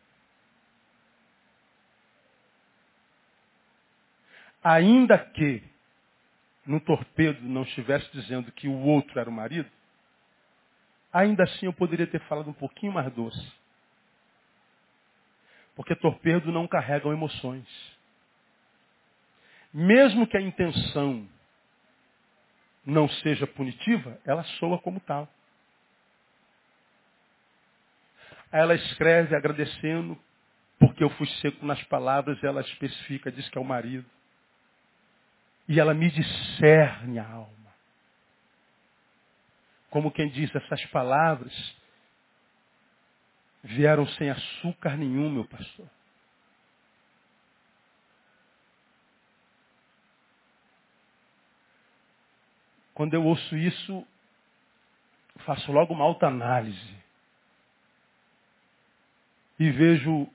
Ainda que no torpedo não estivesse dizendo que o outro era o marido, ainda assim eu poderia ter falado um pouquinho mais doce. Porque torpedo não carregam emoções. Mesmo que a intenção não seja punitiva, ela soa como tal. Ela escreve agradecendo porque eu fui seco nas palavras, ela especifica, diz que é o marido. E ela me discerne a alma. Como quem diz, essas palavras vieram sem açúcar nenhum, meu pastor. Quando eu ouço isso, faço logo uma alta análise. E vejo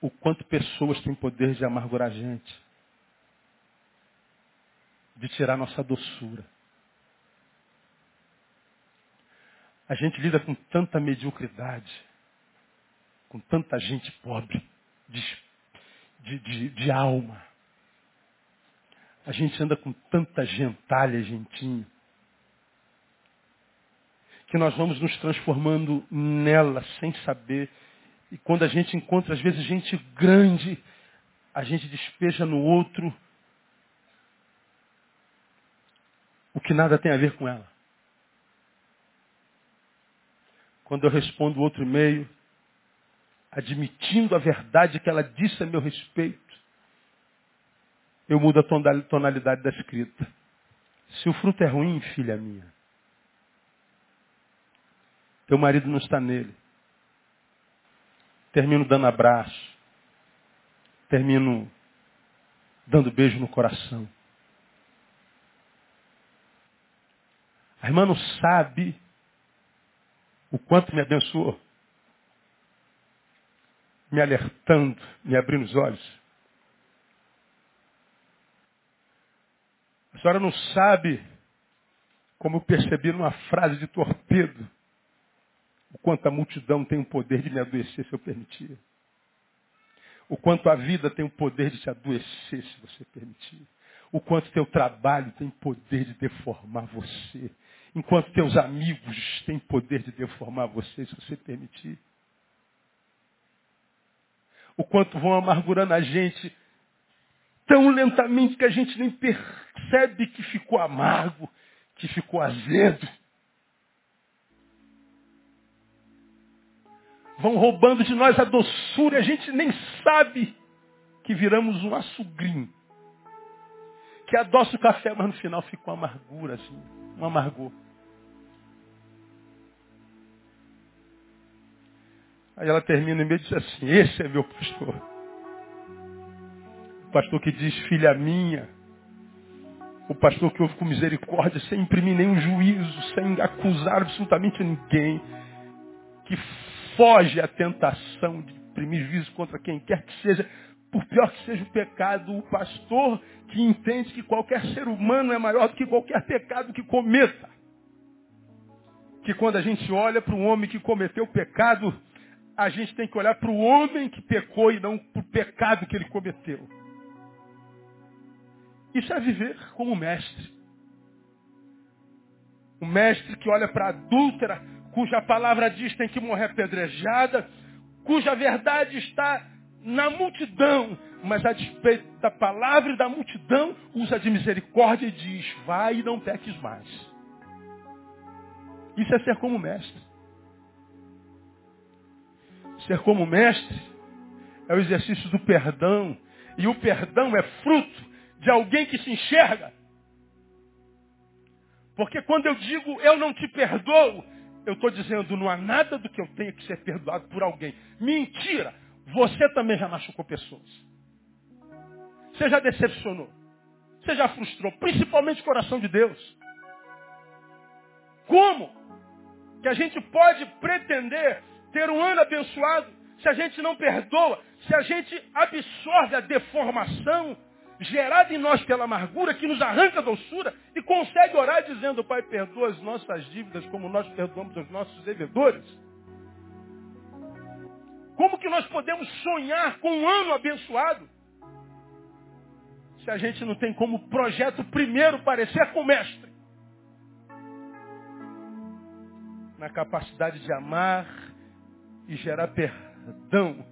o quanto pessoas têm poder de amargurar a gente. De tirar nossa doçura. A gente lida com tanta mediocridade, com tanta gente pobre, de, de, de, de alma. A gente anda com tanta gentalha, gentinho que nós vamos nos transformando nela sem saber. E quando a gente encontra, às vezes, gente grande, a gente despeja no outro o que nada tem a ver com ela. Quando eu respondo outro e-mail, admitindo a verdade que ela disse a meu respeito, eu mudo a tonalidade da escrita. Se o fruto é ruim, filha minha, teu marido não está nele. Termino dando abraço. Termino dando beijo no coração. A irmã não sabe o quanto me abençoou. Me alertando, me abrindo os olhos. A senhora não sabe como eu percebi numa frase de torpedo o quanto a multidão tem o poder de me adoecer se eu permitir. O quanto a vida tem o poder de te adoecer se você permitir. O quanto teu trabalho tem poder de deformar você. Enquanto teus amigos têm poder de deformar você se você permitir. O quanto vão amargurando a gente tão lentamente que a gente nem percebe que ficou amargo, que ficou azedo. vão roubando de nós a doçura e a gente nem sabe que viramos um açugrinho. Que adoça o café, mas no final fica uma amargura, assim, um amargor. Aí ela termina e me diz assim, esse é meu pastor. O pastor que diz, filha minha. O pastor que ouve com misericórdia, sem imprimir nenhum juízo, sem acusar absolutamente ninguém. Que foge à tentação de imprimir juízo contra quem quer que seja, por pior que seja o pecado, o pastor que entende que qualquer ser humano é maior do que qualquer pecado que cometa. Que quando a gente olha para um homem que cometeu pecado, a gente tem que olhar para o homem que pecou e não para o pecado que ele cometeu. Isso é viver como mestre. O mestre que olha para a adúltera cuja palavra diz tem que morrer apedrejada, cuja verdade está na multidão, mas a despeito da palavra e da multidão, usa de misericórdia e diz, vai e não peques mais. Isso é ser como mestre. Ser como mestre é o exercício do perdão. E o perdão é fruto de alguém que se enxerga. Porque quando eu digo eu não te perdoo, eu estou dizendo, não há nada do que eu tenha que ser perdoado por alguém. Mentira! Você também já machucou pessoas. Você já decepcionou. Você já frustrou, principalmente o coração de Deus. Como que a gente pode pretender ter um ano abençoado se a gente não perdoa, se a gente absorve a deformação gerada em nós pela amargura que nos arranca a doçura e consegue orar dizendo, Pai, perdoa as nossas dívidas como nós perdoamos os nossos devedores? Como que nós podemos sonhar com um ano abençoado se a gente não tem como projeto primeiro parecer com o mestre? Na capacidade de amar e gerar perdão,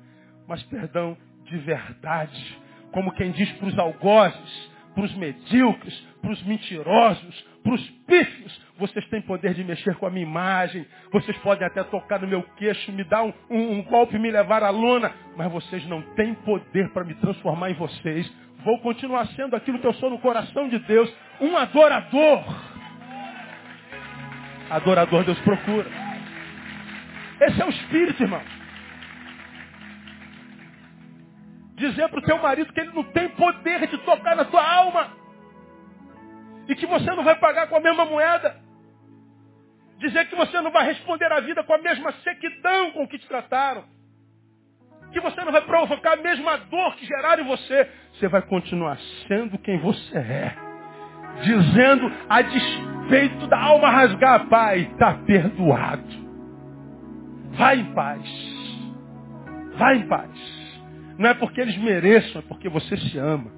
mas perdão de verdade como quem diz para os algozes, para os medíocres, para os mentirosos, para os pífios, vocês têm poder de mexer com a minha imagem, vocês podem até tocar no meu queixo, me dar um, um, um golpe e me levar à lona, mas vocês não têm poder para me transformar em vocês. Vou continuar sendo aquilo que eu sou no coração de Deus, um adorador. Adorador Deus procura. Esse é o espírito, irmão. dizer para o teu marido que ele não tem poder de tocar na tua alma. E que você não vai pagar com a mesma moeda. Dizer que você não vai responder à vida com a mesma sequidão com que te trataram. Que você não vai provocar a mesma dor que geraram em você. Você vai continuar sendo quem você é. Dizendo a despeito da alma rasgar, Pai, está perdoado. Vai em paz. Vai em paz. Não é porque eles mereçam, é porque você se ama.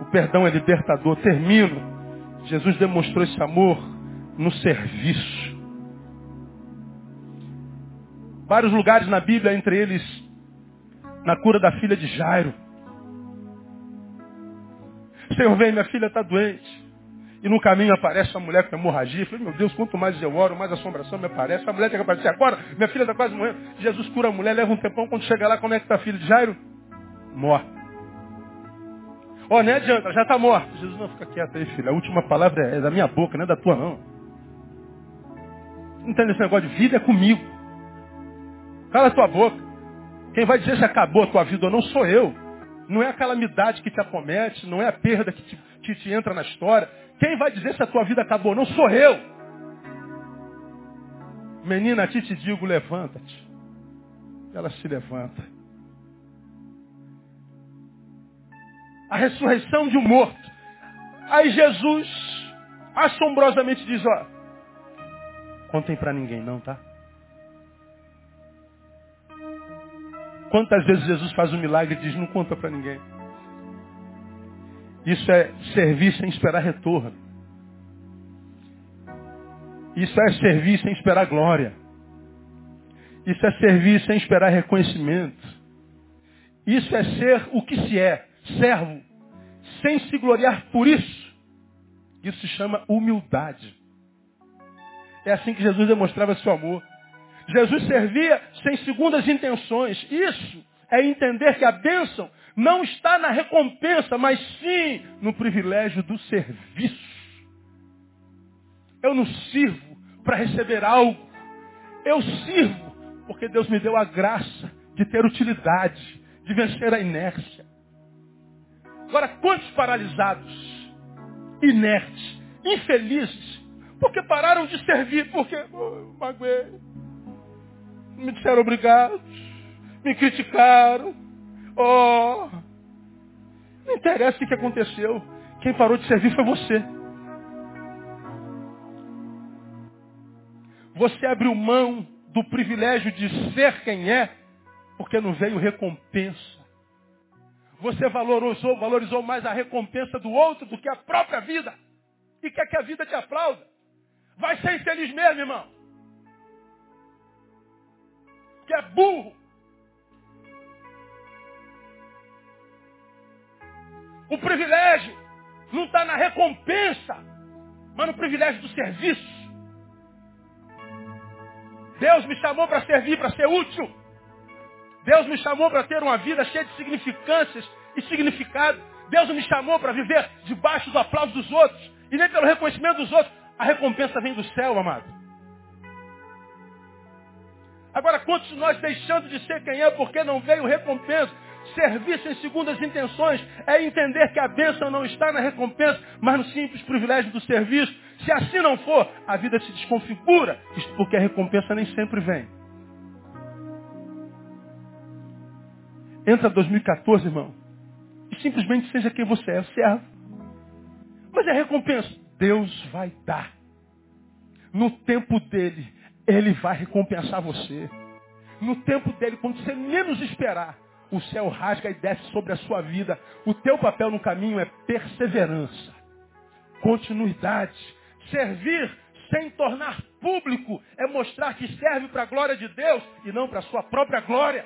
O perdão é libertador. Termino. Jesus demonstrou esse amor no serviço. Vários lugares na Bíblia, entre eles na cura da filha de Jairo. Senhor, vem, minha filha está doente. E no caminho aparece a mulher com hemorragia. Eu falei, meu Deus, quanto mais eu oro, mais assombração me aparece. A mulher tem que aparecer agora. Minha filha está quase morrendo. Jesus cura a mulher, leva um tempão. Quando chega lá, como é que está a filha de Jairo? Morta. Ó, oh, nem adianta, já está morta. Jesus, não, fica quieto aí, filha. A última palavra é da minha boca, não é da tua, não. Não entende esse negócio de vida? É comigo. Cala a tua boca. Quem vai dizer se acabou a tua vida ou não sou eu. Não é a calamidade que te acomete, não é a perda que te, que te entra na história. Quem vai dizer se a tua vida acabou? Não sou eu. Menina, a ti te digo, levanta-te. Ela se levanta. A ressurreição de um morto. Aí Jesus assombrosamente diz, ó, contem para ninguém não, tá? Quantas vezes Jesus faz um milagre e diz, não conta para ninguém. Isso é servir sem esperar retorno. Isso é servir sem esperar glória. Isso é servir sem esperar reconhecimento. Isso é ser o que se é, servo, sem se gloriar por isso. Isso se chama humildade. É assim que Jesus demonstrava seu amor. Jesus servia sem segundas intenções. Isso é entender que a bênção não está na recompensa, mas sim no privilégio do serviço. Eu não sirvo para receber algo. Eu sirvo porque Deus me deu a graça de ter utilidade, de vencer a inércia. Agora, quantos paralisados, inertes, infelizes, porque pararam de servir, porque oh, magoei, me disseram obrigado, me criticaram, Oh! Não interessa o que aconteceu. Quem parou de servir foi você. Você abriu mão do privilégio de ser quem é, porque não veio recompensa. Você valorizou, valorizou mais a recompensa do outro do que a própria vida. E quer que a vida te aplauda. Vai ser infeliz mesmo, irmão. Que é burro. O privilégio não está na recompensa, mas no privilégio do serviço. Deus me chamou para servir, para ser útil. Deus me chamou para ter uma vida cheia de significâncias e significado. Deus me chamou para viver debaixo do aplauso dos outros. E nem pelo reconhecimento dos outros. A recompensa vem do céu, amado. Agora, quantos nós deixando de ser quem é porque não veio recompensa? Servir sem segundas intenções é entender que a bênção não está na recompensa, mas no simples privilégio do serviço. Se assim não for, a vida se desconfigura, porque a recompensa nem sempre vem. Entra 2014, irmão, e simplesmente seja quem você é, servo. Mas é recompensa. Deus vai dar. No tempo dele, ele vai recompensar você. No tempo dele, quando você menos esperar, o céu rasga e desce sobre a sua vida. O teu papel no caminho é perseverança, continuidade, servir sem tornar público, é mostrar que serve para a glória de Deus e não para a sua própria glória.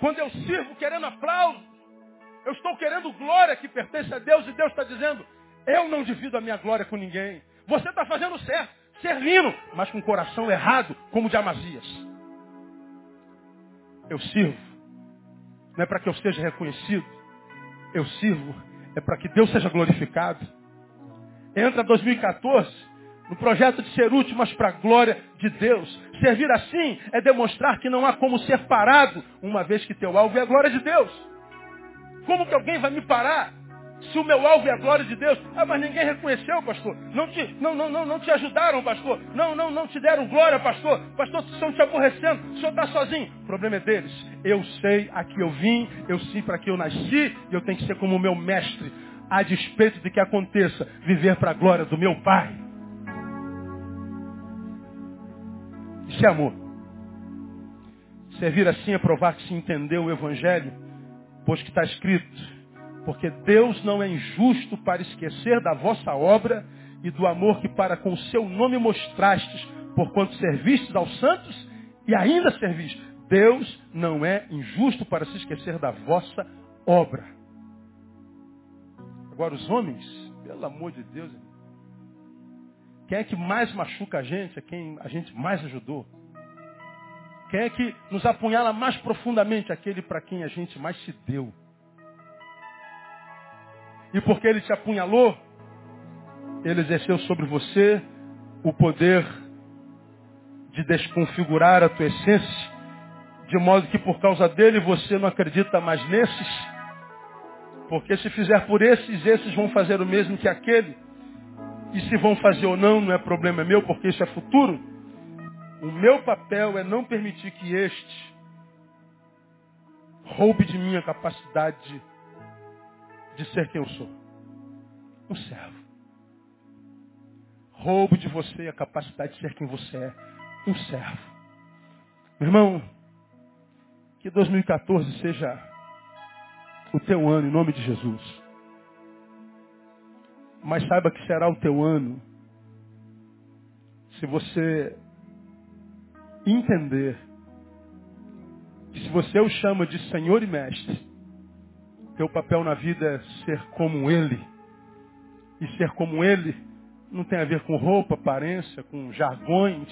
Quando eu sirvo querendo aplauso, eu estou querendo glória que pertence a Deus e Deus está dizendo, eu não divido a minha glória com ninguém. Você está fazendo certo, servindo, mas com o coração errado, como o de Amazias. Eu sirvo não é para que eu seja reconhecido. Eu sirvo, é para que Deus seja glorificado. Entra 2014 no projeto de ser útil, mas para a glória de Deus. Servir assim é demonstrar que não há como ser parado, uma vez que teu alvo é a glória de Deus. Como que alguém vai me parar se o meu alvo é a glória de Deus, ah, mas ninguém reconheceu, pastor. Não te, não, não, não, não te ajudaram, pastor. Não, não, não te deram glória, pastor. Pastor, estão te aborrecendo. O senhor está sozinho. O problema é deles. Eu sei a que eu vim, eu sei para que eu nasci, e eu tenho que ser como o meu mestre, a despeito de que aconteça, viver para a glória do meu Pai. Isso é amor. Servir assim é provar que se entendeu o Evangelho, pois que está escrito, porque Deus não é injusto para esquecer da vossa obra e do amor que para com o seu nome mostrastes, porquanto servistes aos santos e ainda servis. Deus não é injusto para se esquecer da vossa obra. Agora os homens, pelo amor de Deus, quem é que mais machuca a gente? É quem a gente mais ajudou. Quem é que nos apunhala mais profundamente? Aquele para quem a gente mais se deu. E porque ele te apunhalou, ele exerceu sobre você o poder de desconfigurar a tua essência, de modo que por causa dele você não acredita mais nesses, porque se fizer por esses, esses vão fazer o mesmo que aquele. E se vão fazer ou não, não é problema meu, porque isso é futuro. O meu papel é não permitir que este roube de mim a capacidade de ser quem eu sou. Um servo. Roubo de você a capacidade de ser quem você é. Um servo. Meu irmão, que 2014 seja o teu ano em nome de Jesus. Mas saiba que será o teu ano se você entender que se você o chama de Senhor e Mestre, teu papel na vida é ser como Ele. E ser como Ele não tem a ver com roupa, aparência, com jargões,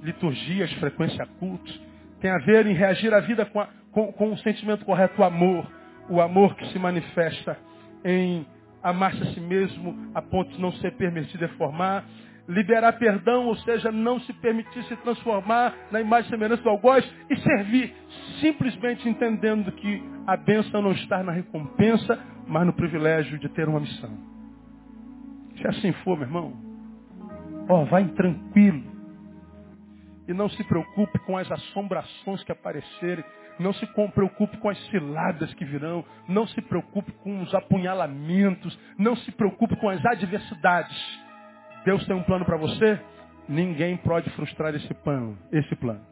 liturgias, frequência cultos. Tem a ver em reagir à vida com, a, com, com o sentimento correto, o amor. O amor que se manifesta em amar-se a si mesmo a ponto de não ser permitido deformar, liberar perdão, ou seja, não se permitir se transformar na imagem e semelhança do algoz e servir, simplesmente entendendo que a bênção não está na recompensa, mas no privilégio de ter uma missão. Se assim for, meu irmão, ó, vai tranquilo. E não se preocupe com as assombrações que aparecerem. Não se preocupe com as ciladas que virão. Não se preocupe com os apunhalamentos. Não se preocupe com as adversidades Deus tem um plano para você? Ninguém pode frustrar esse plano, esse plano.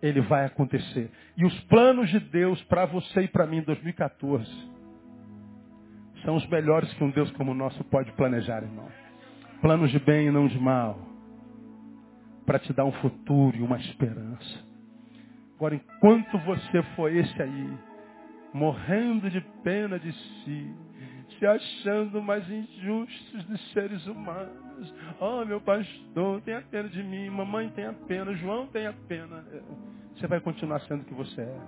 Ele vai acontecer. E os planos de Deus para você e para mim em 2014 são os melhores que um Deus como o nosso pode planejar, irmão. Planos de bem e não de mal. Para te dar um futuro e uma esperança. Agora, enquanto você for esse aí, morrendo de pena de si, se achando mais injustos dos seres humanos, Oh, meu pastor, tenha pena de mim. Mamãe, tenha pena. João, tenha pena. Você vai continuar sendo o que você é.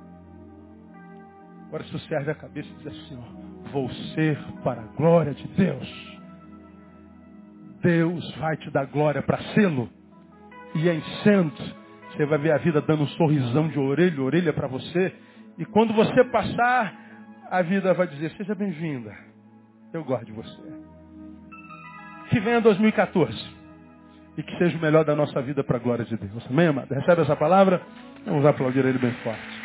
Agora, se você ergue a cabeça e diz assim, ó, vou ser para a glória de Deus. Deus vai te dar glória para sê-lo. E em sendo, você vai ver a vida dando um sorrisão de orelha orelha para você. E quando você passar, a vida vai dizer, seja bem-vinda. Eu gosto de você Que venha 2014 e que seja o melhor da nossa vida para a glória de Deus. Amém, amado? Recebe essa palavra? Vamos aplaudir ele bem forte.